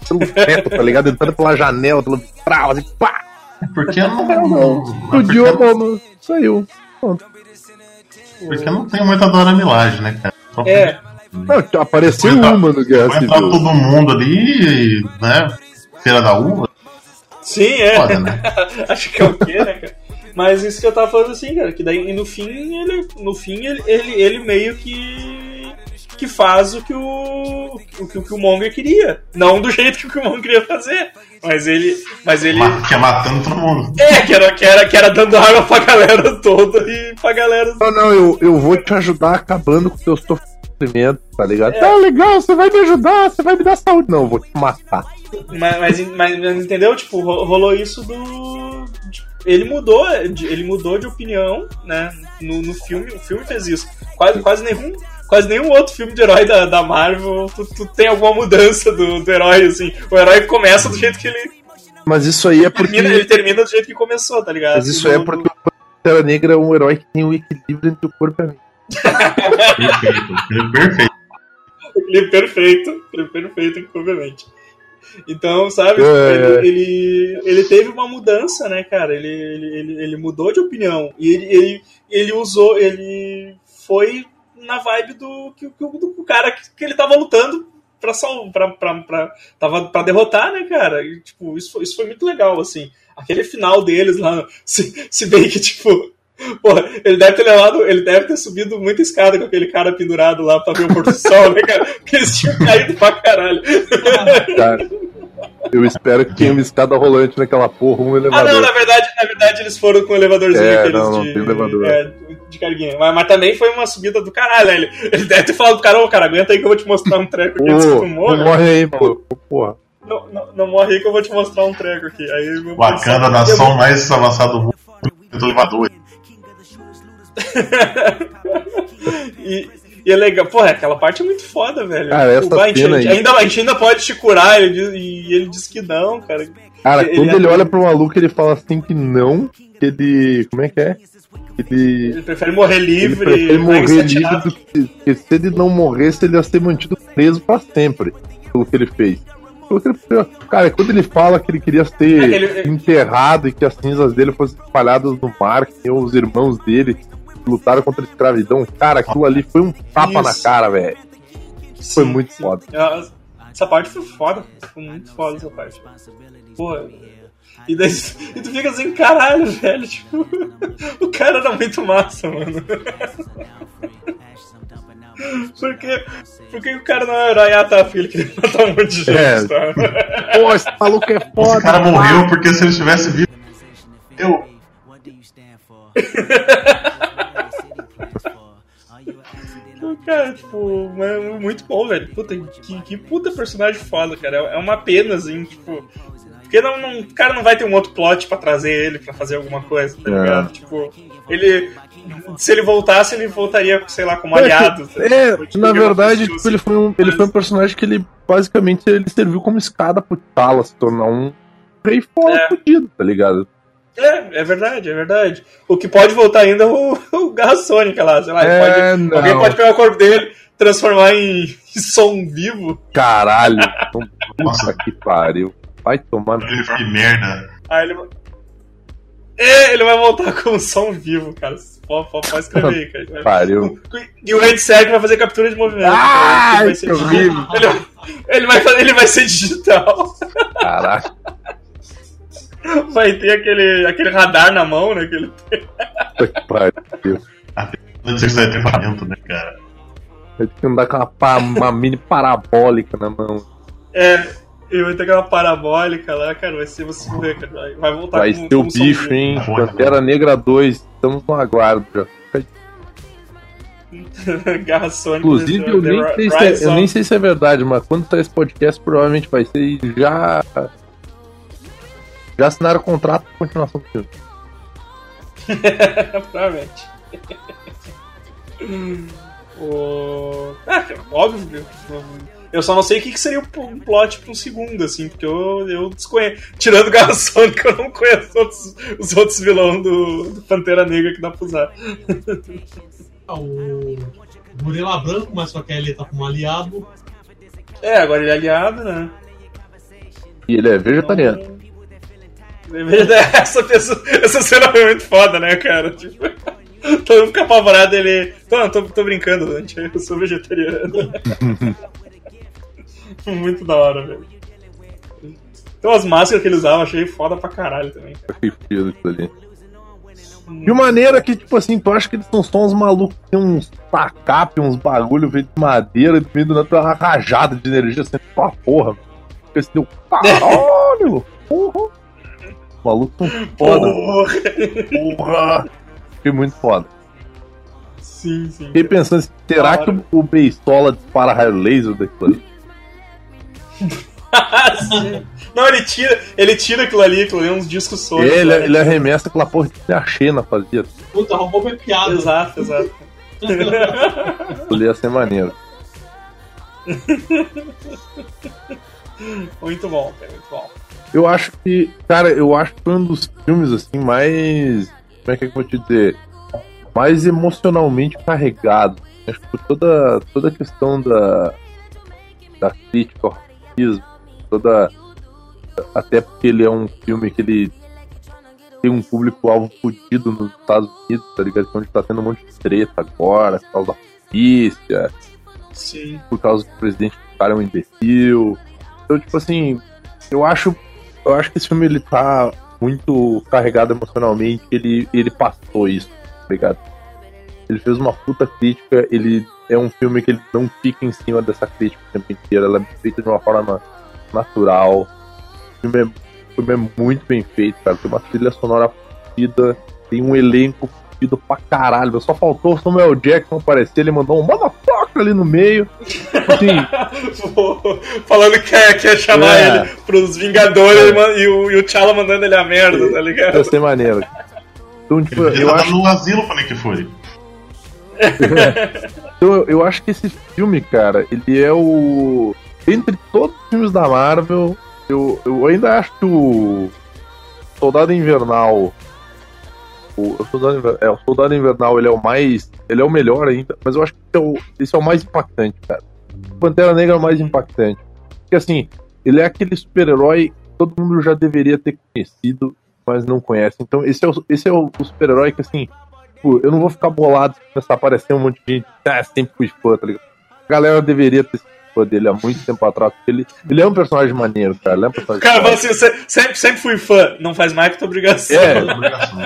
Speaker 3: pelo teto, tá ligado? Entrando pela janela, pelo trau, assim, pá!
Speaker 2: Porque não.
Speaker 3: Não, não.
Speaker 2: mas
Speaker 3: Explodiu a bomba. Saiu. Pronto.
Speaker 2: porque não tem muita Dora Milagem, né, cara? Só
Speaker 1: É,
Speaker 3: Não, apareceu
Speaker 2: entrar-
Speaker 3: uma no Guerra
Speaker 2: Vai entrar
Speaker 3: Civil.
Speaker 2: todo mundo ali, né? Feira da uva.
Speaker 1: sim, é.
Speaker 2: Foda, né?
Speaker 1: Acho que é o quê, né, cara? Mas isso que eu tava falando assim, cara, que daí e no fim ele. No fim ele, ele, ele meio que. que faz o que o. o que o Killmonger queria. Não do jeito que o Killmonger queria fazer. Mas ele. Mas ele.
Speaker 2: Que é matando todo mundo.
Speaker 1: É, que era, que, era, que era dando arma pra galera toda e pra galera.
Speaker 3: Não, não, eu, eu vou te ajudar acabando com o teu sofrimento, tá ligado?
Speaker 1: É.
Speaker 3: Tá legal, você vai me ajudar, você vai me dar saúde. Não, eu vou te matar.
Speaker 1: Mas, mas, mas, mas entendeu? Tipo, ro- rolou isso do. de- Ele mudou, de- ele mudou de opinião, né? No, no filme, o filme fez isso. Quase, quase nenhum. Quase nenhum outro filme de herói da, da Marvel tu, tu tem alguma mudança do, do herói, assim. O herói começa do jeito que ele.
Speaker 3: Mas isso aí é porque.
Speaker 1: Termina, ele termina do jeito que começou, tá ligado?
Speaker 3: Mas isso aí é porque o Pantera Negra é um herói que tem um equilíbrio entre o corpo e a mente.
Speaker 2: Perfeito, perfeito.
Speaker 1: Ele é perfeito, ele é perfeito, obviamente. Então, sabe,
Speaker 3: É.
Speaker 1: ele, ele, ele teve uma mudança, né, cara? Ele, ele, ele, ele mudou de opinião. E ele, ele, ele usou, ele foi na vibe do, que, do cara que, que ele tava lutando pra, sal, pra, pra, pra, tava pra derrotar, né, cara? E, tipo, isso, foi- isso foi muito legal, assim. Aquele final deles lá, se, se bem que, tipo, Porra, ele deve ter levado, ele deve ter subido muita escada com aquele cara pendurado lá pra ver o pôr do sol, né, cara? Porque eles tinham caído pra caralho.
Speaker 3: Cara, eu espero que tenha uma escada rolante naquela porra, um
Speaker 1: Ah,
Speaker 3: elevador.
Speaker 1: não, na verdade, na verdade eles foram com o elevadorzinho
Speaker 3: É,
Speaker 1: aqueles
Speaker 3: não, não
Speaker 1: de,
Speaker 3: tem elevador.
Speaker 1: é, de carguinha. Mas, mas também foi uma subida do caralho. né? Ele, ele deve ter falado pro cara, ô cara, aguenta aí que eu vou te mostrar um treco que
Speaker 3: não
Speaker 1: morra.
Speaker 3: morre aí, maluco. Porra.
Speaker 1: Não, não, não morre aí que eu vou te mostrar um treco aqui. Aí, meu
Speaker 2: Wakanda, a nação mais avançada do mundo, do elevador.
Speaker 1: E, e é legal. Porra, aquela parte é muito foda, velho.
Speaker 3: Cara, essa
Speaker 1: O- a, gente,
Speaker 3: cena aí-
Speaker 1: ainda, a gente ainda pode te curar, ele diz- e ele diz que não, cara.
Speaker 3: Cara,
Speaker 1: Ele-
Speaker 3: quando
Speaker 1: ele-
Speaker 3: ele olha pro maluco, ele fala assim que não, que ele. Como é que é? Ele.
Speaker 1: Ele prefere morrer
Speaker 3: Ele
Speaker 1: livre.
Speaker 3: prefere
Speaker 1: vai
Speaker 3: morrer livre do que, que se ele não morresse, ele ia ser mantido preso pra sempre pelo que ele fez. Que ele- Cara, quando ele fala que ele queria ser
Speaker 1: Aquele-
Speaker 3: enterrado e que as cinzas dele fossem espalhadas no mar, que os irmãos dele que lutaram contra a escravidão, cara, aquilo ali foi um tapa na
Speaker 1: Isso.
Speaker 3: cara, velho. Foi muito
Speaker 1: sim.
Speaker 3: foda.
Speaker 1: Ah, Essa parte foi foda. Foi muito foda essa parte. Porra. E, daí, e tu fica assim, caralho, velho. Tipo, o cara era muito massa, mano. Porque, porque o cara não é herói, ah tá, filho, que matar um monte de gente,
Speaker 3: É.
Speaker 1: tá?
Speaker 3: Pô, esse maluco é foda.
Speaker 2: Esse cara morreu porque se ele tivesse vivo. Eu.
Speaker 1: Cara, tipo, é muito bom, velho. Puta, que, que puta personagem foda, cara. É uma pena, assim, tipo. Porque não, não, o cara não vai ter um outro plot pra trazer ele pra fazer alguma coisa, tá
Speaker 3: É.
Speaker 1: ligado? Tipo, ele. Se ele voltasse, ele voltaria, sei lá, como
Speaker 3: É,
Speaker 1: aliado.
Speaker 3: É,
Speaker 1: ligado? Tipo,
Speaker 3: na verdade, tipo, ele, foi um, ele foi um personagem que ele basicamente ele serviu como escada pro T'Challa se tornar um rei foda
Speaker 1: É.
Speaker 3: fudido, tá ligado?
Speaker 1: É, é verdade, é verdade. O que pode voltar ainda é o, o Garra Sônica lá, sei lá.
Speaker 3: É,
Speaker 1: pode-
Speaker 3: não.
Speaker 1: alguém pode pegar o corpo dele, transformar em, em som vivo.
Speaker 3: Caralho, puta
Speaker 2: Nossa.
Speaker 3: que pariu. Vai tomar no
Speaker 2: que merda.
Speaker 1: Aí ele vai. É, ele vai voltar com som vivo, cara. Pode, pode, pode escrever aí, cara.
Speaker 3: pariu.
Speaker 1: E o headset vai fazer captura de movimento.
Speaker 3: Ai,
Speaker 1: Ele vai ser
Speaker 3: horrível.
Speaker 1: Ele, ele vai, fazer- ele vai ser digital.
Speaker 3: Caralho.
Speaker 1: Vai ter aquele, aquele radar na mão, né? Aquele...
Speaker 3: Que pariu.
Speaker 2: Não sei se vai ter equipamento, né, cara?
Speaker 3: Vai ter que andar com uma, uma mini parabólica na mão.
Speaker 1: É, ele vai ter aquela parabólica lá, cara. Vai ser você ver, cara. Vai- voltar
Speaker 3: Vai
Speaker 1: com,
Speaker 3: ser o
Speaker 1: com
Speaker 3: bicho, hein?
Speaker 2: Tá bom,
Speaker 3: Pantera Negra 2, estamos no aguardo já.
Speaker 1: Garra Sônica.
Speaker 3: Inclusive, eu
Speaker 1: The
Speaker 3: nem, sei se é, eu nem sei se é verdade, mas quando tá esse podcast, provavelmente vai ser e já. Já assinaram o contrato pra continuação do filme.
Speaker 1: Provavelmente. o... Ah, cara, óbvio. eu- Eu só não sei o que, que seria o um plot pra um segundo, assim, porque eu, eu desconheço. Tirando o Garra Sônica, eu não conheço outros- os outros vilões do, do Pantera Negra que dá pra usar.
Speaker 4: Ah, O Gorila Branco, mas só que ele tá como aliado.
Speaker 1: É, agora ele é aliado, né?
Speaker 3: E ele é vegetariano.
Speaker 1: Essa, pessoa, essa cena foi muito foda, né, cara? Tipo, todo mundo fica apavorado, ele. Não, tô, tô brincando, Dante, eu sou vegetariano. muito da hora, velho. Então as máscaras que ele usava, achei foda pra caralho também.
Speaker 3: Achei ali. De maneira que, tipo assim, tu acha que eles são só uns malucos que tem uns tacape, uns bagulho feito de madeira, e meio do nada uma rajada de energia assim, pra porra. Assim, deu caralho! Porra! Os malucos são foda,
Speaker 1: Porra!
Speaker 3: porra! Fiquei muito foda.
Speaker 1: Sim, sim.
Speaker 3: Fiquei pensando, assim, será
Speaker 1: Da
Speaker 3: que o, o Beisola dispara raio laser daquilo ali?
Speaker 1: Sim. Não, ele tira, ele tira aquilo ali, aquilo ali, uns discos sônicos.
Speaker 3: Ele,
Speaker 1: né?
Speaker 3: ele arremessa aquela porra que a Xena fazia.
Speaker 4: Puta, roubou minha piada.
Speaker 1: Exato, exato.
Speaker 3: Ali ia ser maneiro.
Speaker 1: Muito bom, cara, muito bom.
Speaker 3: Eu acho que, cara, eu acho que foi um dos filmes assim mais. Como é que eu vou te dizer? Mais emocionalmente carregado. Acho que por toda, toda a questão da, da crítica ao racismo, toda. Até porque ele é um filme que ele tem um público-alvo fudido nos Estados Unidos, tá ligado? Onde tá tendo um monte de treta agora, por causa da polícia,
Speaker 1: Sim.
Speaker 3: por causa do presidente do cara é um imbecil. Então, tipo assim, eu acho, eu acho que esse filme ele tá muito carregado emocionalmente, ele, ele passou isso, tá ligado? Ele fez uma puta crítica, ele é um filme que ele não fica em cima dessa crítica o tempo inteiro, ela é feita de uma forma natural. O filme é, o filme é muito bem feito, cara. Tem uma trilha sonora fodida, tem um elenco fodido pra caralho. Só faltou o Samuel Jackson aparecer, ele mandou um ali no meio. Assim,
Speaker 1: Falando que quer, quer chamar
Speaker 3: É.
Speaker 1: ele pros Vingadores man- e, o, e o T'Challa mandando ele a merda, tá ligado?
Speaker 3: ia ser maneiro. Então, tipo,
Speaker 2: Ele
Speaker 3: eu
Speaker 2: tá
Speaker 3: acho,
Speaker 2: no asilo pro Nick Fury.
Speaker 3: então, eu- eu acho que esse filme, cara, ele é o. Entre todos os filmes da Marvel, eu, eu ainda acho que o Soldado Invernal. O, o Soldado Invernal, é, o Soldado Invernal ele é o mais. Ele é o melhor ainda, mas eu acho que esse é o, esse é o mais impactante, cara. Pantera Negra é o mais impactante. Porque assim, ele é aquele super-herói que todo mundo já deveria ter conhecido, mas não conhece. Então, esse é o, esse é o, o super-herói que assim. Tipo, eu não vou ficar bolado se começar a aparecer um monte de gente. Ah, sempre fui fã, tá ligado? A galera deveria ter sido fã dele há muito tempo atrás. Ele, ele é um personagem maneiro, cara. Ele é um personagem
Speaker 1: cara
Speaker 3: maneiro.
Speaker 1: assim, "Se- sempre, sempre fui fã, não faz mais que tua obrigação.
Speaker 3: É.
Speaker 2: Obrigação.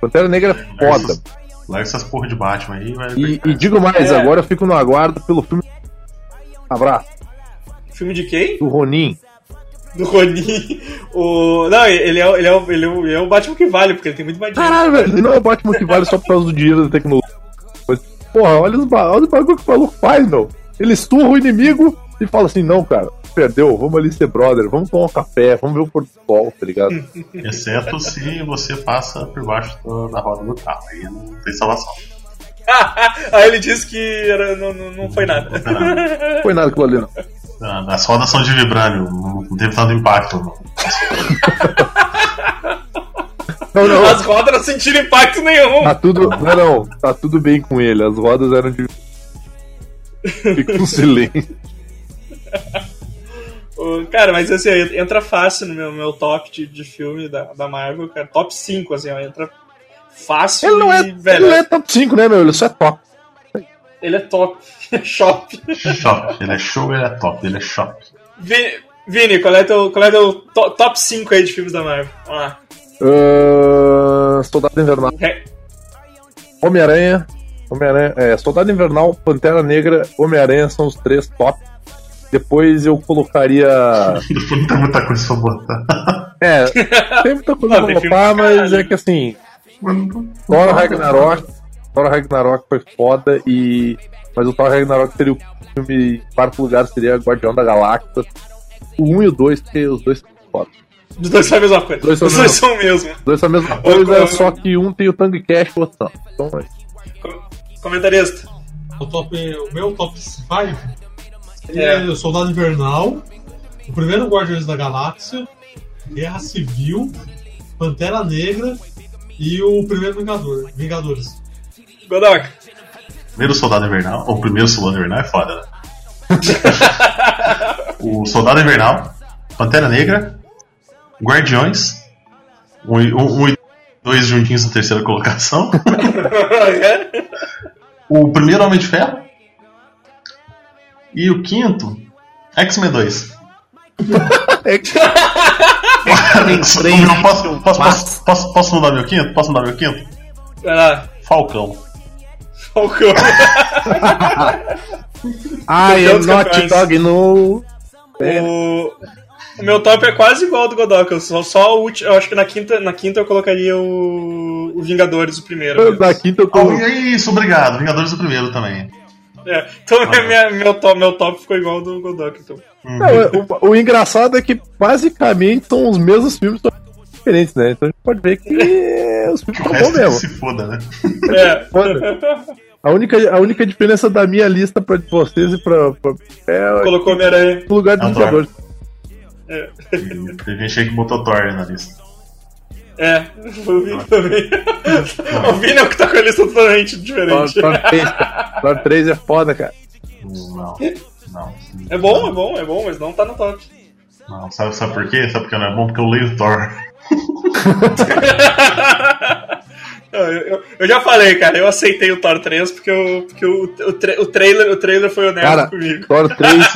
Speaker 3: Pantera Negra é foda.
Speaker 2: Larga essas porra de Batman aí, vai.
Speaker 3: E, e digo mais,
Speaker 1: É.
Speaker 3: agora eu fico no aguardo pelo filme. Abraço,
Speaker 1: Filme de quem?
Speaker 3: do Ronin.
Speaker 1: Do Ronin. O... Não, ele é, o- ele, é o, ele, é o, ele é o Batman que vale, porque ele tem muito mais dinheiro.
Speaker 3: Caralho, velho, ele não é o Batman que vale só por causa do dinheiro da tecnologia. Mas, porra, olha os, olha os bagulho que o maluco faz, meu. Ele esturra o inimigo e fala assim: não, cara, perdeu, vamos ali ser brother, vamos tomar um café, vamos ver o pôr do sol, tá ligado?
Speaker 2: Exceto se você passa por baixo do- da roda do carro. Aí não tem salvação.
Speaker 1: Aí ele disse que era, não, não, não foi nada.
Speaker 2: Não tem nada.
Speaker 3: Não foi nada aquilo ali, não.
Speaker 2: Ah, As rodas são de vibrânio, não não teve tanto impacto. Não.
Speaker 3: Não, não,
Speaker 1: As rodas não sentiram impacto nenhum.
Speaker 3: tá tudo. Não, não, tá tudo bem com ele, as rodas eram de. Fica um silêncio.
Speaker 1: Cara, mas assim, entra fácil no meu, meu top de, de filme da, da Marvel, cara. Top 5, assim, ó, entra fácil
Speaker 3: Ele não é,
Speaker 1: e, velho,
Speaker 3: ele não é top 5, né, meu? Ele só é top.
Speaker 1: ele é top. Shop.
Speaker 2: Shop. Ele é show, ele é top, ele é shop.
Speaker 1: Vi- Vini, qual é teu, qual é teu to- top 5 aí de filmes da Marvel? Vamos lá.
Speaker 3: Ahn, Soldado Invernal.
Speaker 1: Re-
Speaker 3: Homem-Aranha. Homem-Aranha. É, Soldado Invernal, Pantera Negra, Homem-Aranha são os três top. Depois eu colocaria.
Speaker 2: Não tem muita coisa pra botar.
Speaker 3: É, tem muita coisa
Speaker 1: Não,
Speaker 3: pra botar, mas
Speaker 1: caralho.
Speaker 3: é que assim. Thor Ragnarok. Thor Ragnarok foi foda e. Mas o Thor Ragnarok seria o filme. Em quarto lugar seria Guardião da Galáxia. O 1 e o 2, porque os dois são foda.
Speaker 1: Os dois são a mesma coisa.
Speaker 3: Dois
Speaker 1: Os dois são o mesmo.
Speaker 3: Os dois são a mesma coisa,
Speaker 1: ô,
Speaker 3: só que um tem o Tango Cash e o outro não. Então é.
Speaker 1: Com- Comentarista.
Speaker 4: O, top, o meu top 5
Speaker 1: É.
Speaker 4: é o Soldado Invernal, o primeiro Guardiões da Galáxia, Guerra Civil, Pantera Negra e o primeiro Vingador, Vingadores.
Speaker 1: Godoka.
Speaker 2: Primeiro Soldado Invernal, ou o primeiro Soldado Invernal é foda, né? o Soldado Invernal, Pantera Negra, Guardiões, um, e- um, um e dois juntinhos na terceira colocação, o primeiro Homem de Ferro e o quinto, X-Men 2. Não, posso, posso, posso, posso, posso mudar meu quinto? Posso mudar meu quinto?
Speaker 1: Vai lá.
Speaker 2: Falcão.
Speaker 1: Falcão.
Speaker 3: I
Speaker 1: Campeão
Speaker 3: am
Speaker 1: dos
Speaker 3: not talking no.
Speaker 1: O... o meu top é quase igual ao do Godoka. eu Só, só o último. Eu acho que na quinta, na quinta eu colocaria o, o Vingadores, o primeiro.
Speaker 3: Da quinta eu
Speaker 2: Oh,
Speaker 3: tô.
Speaker 2: é isso, obrigado. Vingadores do primeiro também.
Speaker 1: É, Então minha- meu, top, meu top ficou igual ao do Godoka. Então.
Speaker 3: Não, é, o, o engraçado é que basicamente são os mesmos filmes. diferentes, né? Então a gente pode ver que os filmes
Speaker 2: O
Speaker 3: são bons mesmo.
Speaker 2: se foda, né?
Speaker 1: É.
Speaker 3: Foda. A única, a única diferença da minha lista pra vocês e pra. pra é
Speaker 1: Colocou Homem-Aranha.
Speaker 3: o lugar dos
Speaker 2: Adoro.
Speaker 3: Vingadores.
Speaker 1: É.
Speaker 2: E Teve gente aí que botou Thor na lista.
Speaker 1: É, o Vini também. o Vini é o que tá com a lista totalmente diferente.
Speaker 3: Thor 3, cara. Thor 3 é foda, cara.
Speaker 2: Não, não.
Speaker 1: É bom, é bom, é bom, mas não tá no top.
Speaker 2: Não, sabe, sabe por quê? Sabe porque não é bom? Porque eu leio Thor.
Speaker 1: Eu, eu- eu já falei, cara, eu aceitei o Thor 3 porque, eu, porque o, o, tra- o trailer, o trailer foi honesto
Speaker 3: Cara,
Speaker 1: comigo.
Speaker 3: Thor 3.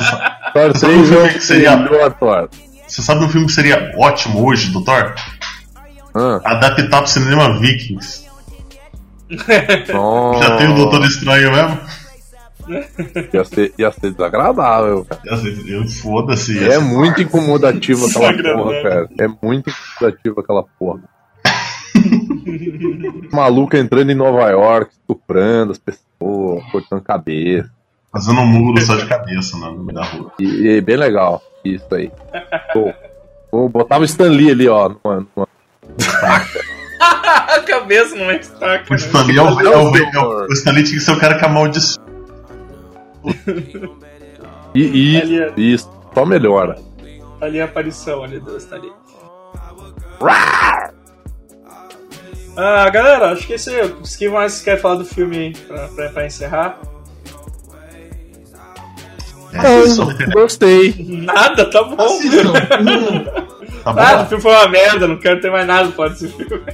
Speaker 3: Thor 3
Speaker 2: filme
Speaker 3: é
Speaker 2: que
Speaker 3: o
Speaker 2: seria-
Speaker 3: melhor Thor.
Speaker 2: Você sabe um filme que seria ótimo hoje do Thor?
Speaker 3: Ah,
Speaker 2: Adaptar pro cinema Vikings.
Speaker 3: nossa.
Speaker 2: Já tem o Doutor Estranho mesmo?
Speaker 3: Ia ser, ia ser desagradável, cara.
Speaker 2: Eu- Foda-se.
Speaker 3: É muito incomodativo aquela porra, cara. É muito incomodativo aquela porra. Maluco entrando em Nova York, estuprando as pessoas, cortando cabeça.
Speaker 2: Fazendo um muro só de cabeça né, no meio da rua.
Speaker 3: E, e é bem legal. Isso aí. Pô, botava o Stan Lee ali, ó. Numa, numa...
Speaker 1: a cabeça não é destaque.
Speaker 2: O
Speaker 1: né?
Speaker 2: Stanley é o, é o, é o, o Stanley tinha que ser o cara que amaldiçoa.
Speaker 3: E, e
Speaker 1: Ali é-
Speaker 3: isso, só melhora.
Speaker 1: Ali é a aparição ali do Stanley. Ah, galera, acho que é isso aí. O que mais quer falar do filme aí pra, pra, pra encerrar?
Speaker 2: É.
Speaker 3: Gostei.
Speaker 1: Nada, tá bom.
Speaker 4: Assistam.
Speaker 2: Tá bom?
Speaker 1: Ah, o filme foi uma merda, não quero ter mais nada pra falar desse filme.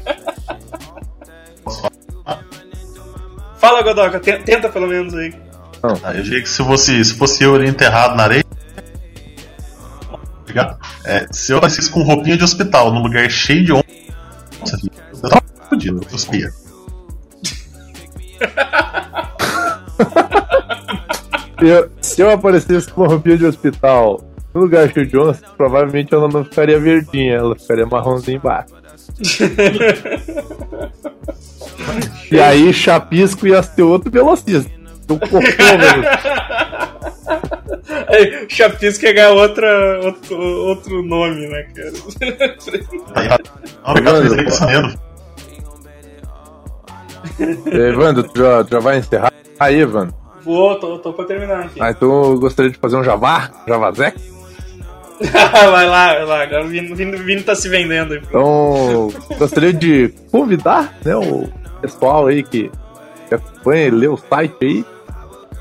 Speaker 1: Fala, Godoka, te- tenta pelo menos aí.
Speaker 2: Ah, eu diria que se fosse, se fosse eu ali enterrado na areia. Ligado? É, se eu aparecesse com roupinha de hospital num lugar cheio de onça, eu tava fodido, eu cuspia.
Speaker 3: Eu, se eu aparecesse com uma roupinha de hospital no lugar de onça, provavelmente ela não ficaria verdinha, ela ficaria marronzinha embaixo. e aí, chapisco ia ser outro velocista. Um cocô, velho.
Speaker 1: Aí, Chapisco ia ganhar outra, outro, outro nome, né, cara?
Speaker 2: Obrigado, é.
Speaker 3: Evandro, tu já, tu já vai encerrar? Aí, Evandro.
Speaker 1: Vou, tô, tô pra terminar aqui.
Speaker 3: Ah, então eu gostaria de fazer um javá, javazec.
Speaker 1: vai lá, vai lá. Agora o Vini, o Vini, o Vini tá se vendendo.
Speaker 3: Então, gostaria de convidar né, o pessoal aí que, que acompanha e lê o site aí.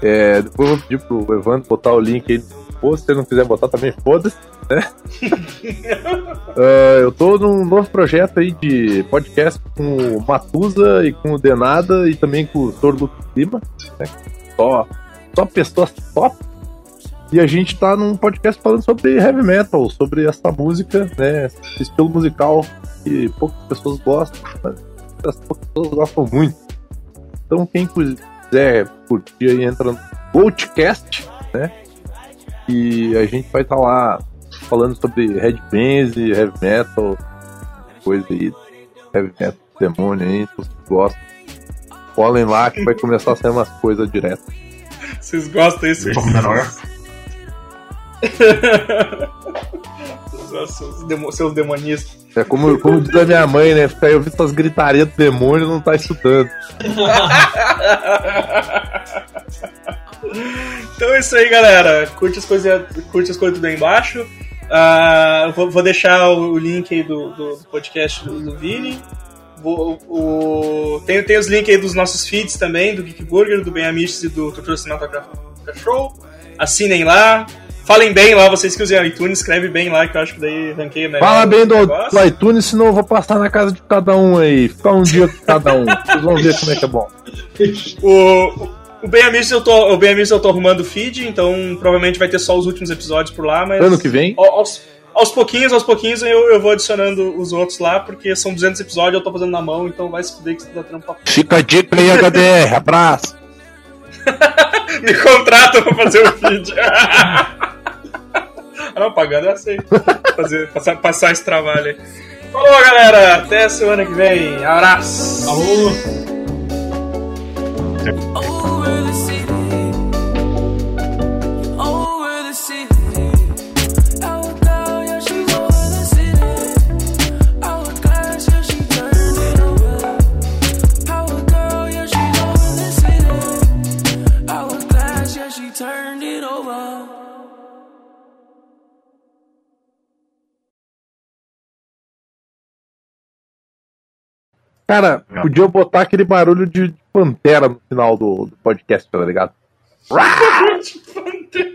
Speaker 3: É, depois eu vou pedir pro Evandro botar o link aí post. Se ele não quiser botar também, foda-se. Né? É, eu tô num novo projeto aí de podcast com o Matusa e com o Denada e também com o Tordo Lima. Né? Só, só pessoas top. E a gente tá num podcast falando sobre heavy metal, sobre essa música, né? Esse estilo musical que poucas pessoas gostam, mas as poucas pessoas gostam muito. Então quem quiser curtir aí entra no Goldcast, né? E a gente vai estar lá falando sobre headbands e heavy metal, coisa aí, heavy metal demônio aí, se vocês gostam. Colhem lá que vai começar a sair umas coisas direto.
Speaker 1: Vocês gostam disso?
Speaker 2: Um pouco menor.
Speaker 1: seus, demo, seus demonistas.
Speaker 3: É como, como diz a minha mãe, né? Ficar aí ouvindo essas gritarias do demônio e não tá estudando.
Speaker 1: Então é isso aí, galera. Curte as coisas, curte as coisas tudo aí embaixo. Ah, vou, vou deixar o link aí do, do, do podcast do, do Vini. Vou, o, tem, tem os links aí dos nossos feeds também, do Geek Burger, do Ben Amiches e do Tortura Cinematográfica Show. Assinem lá. Falem bem lá, vocês que usam iTunes, escreve bem lá, que eu acho que daí ranqueia melhor.
Speaker 3: Fala bem
Speaker 1: o
Speaker 3: do, do iTunes, senão eu vou passar na casa de cada um aí. Ficar um dia com cada um. Vocês vão ver como é que é bom.
Speaker 1: O, o Ben Amiches eu tô, o Ben Amiches eu tô arrumando o feed, então provavelmente vai ter só os últimos episódios por lá, mas
Speaker 3: Ano que vem?
Speaker 1: Aos, aos pouquinhos, aos pouquinhos eu, eu vou adicionando os outros lá, porque são 200 episódios, eu tô fazendo na mão, então vai se fuder que você tá tendo pra...
Speaker 3: Fica a dica aí, HDR. Abraço.
Speaker 1: Me contrata pra fazer o feed. ah, não, pagando eu aceito. Fazer, passar, passar esse trabalho aí. Falou, galera! Até semana que vem. Abraço!
Speaker 4: Alô?
Speaker 3: Cara, podia botar aquele barulho de pantera no final do, do podcast, tá ligado?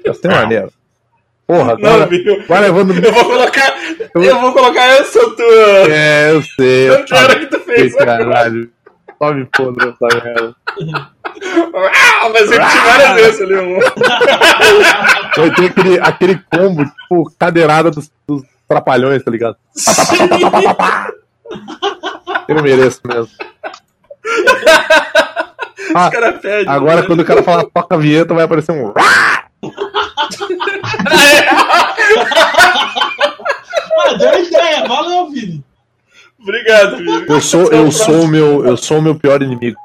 Speaker 3: Ia ser maneiro. Porra,
Speaker 1: Não,
Speaker 3: agora,
Speaker 1: viu?
Speaker 3: agora levando.
Speaker 1: Eu vou colocar. Eu vou colocar essa tua.
Speaker 3: É, eu sei. Eu
Speaker 1: Pantera que tu fez.
Speaker 3: sei, caralho. Só me foda essa merda.
Speaker 1: Ah, mas eu tinha várias vezes ali. Um...
Speaker 3: Vai ter aquele, aquele combo, tipo, cadeirada dos, dos trapalhões, tá ligado? Eu mereço mesmo. Ah,
Speaker 1: Os caras pedem.
Speaker 3: agora quando o cara fala toca a vinheta, vai aparecer um.
Speaker 4: Ah, deu a ideia, valeu, Vini.
Speaker 1: Obrigado, filho.
Speaker 3: Eu sou, eu sou o meu, eu sou o meu pior inimigo.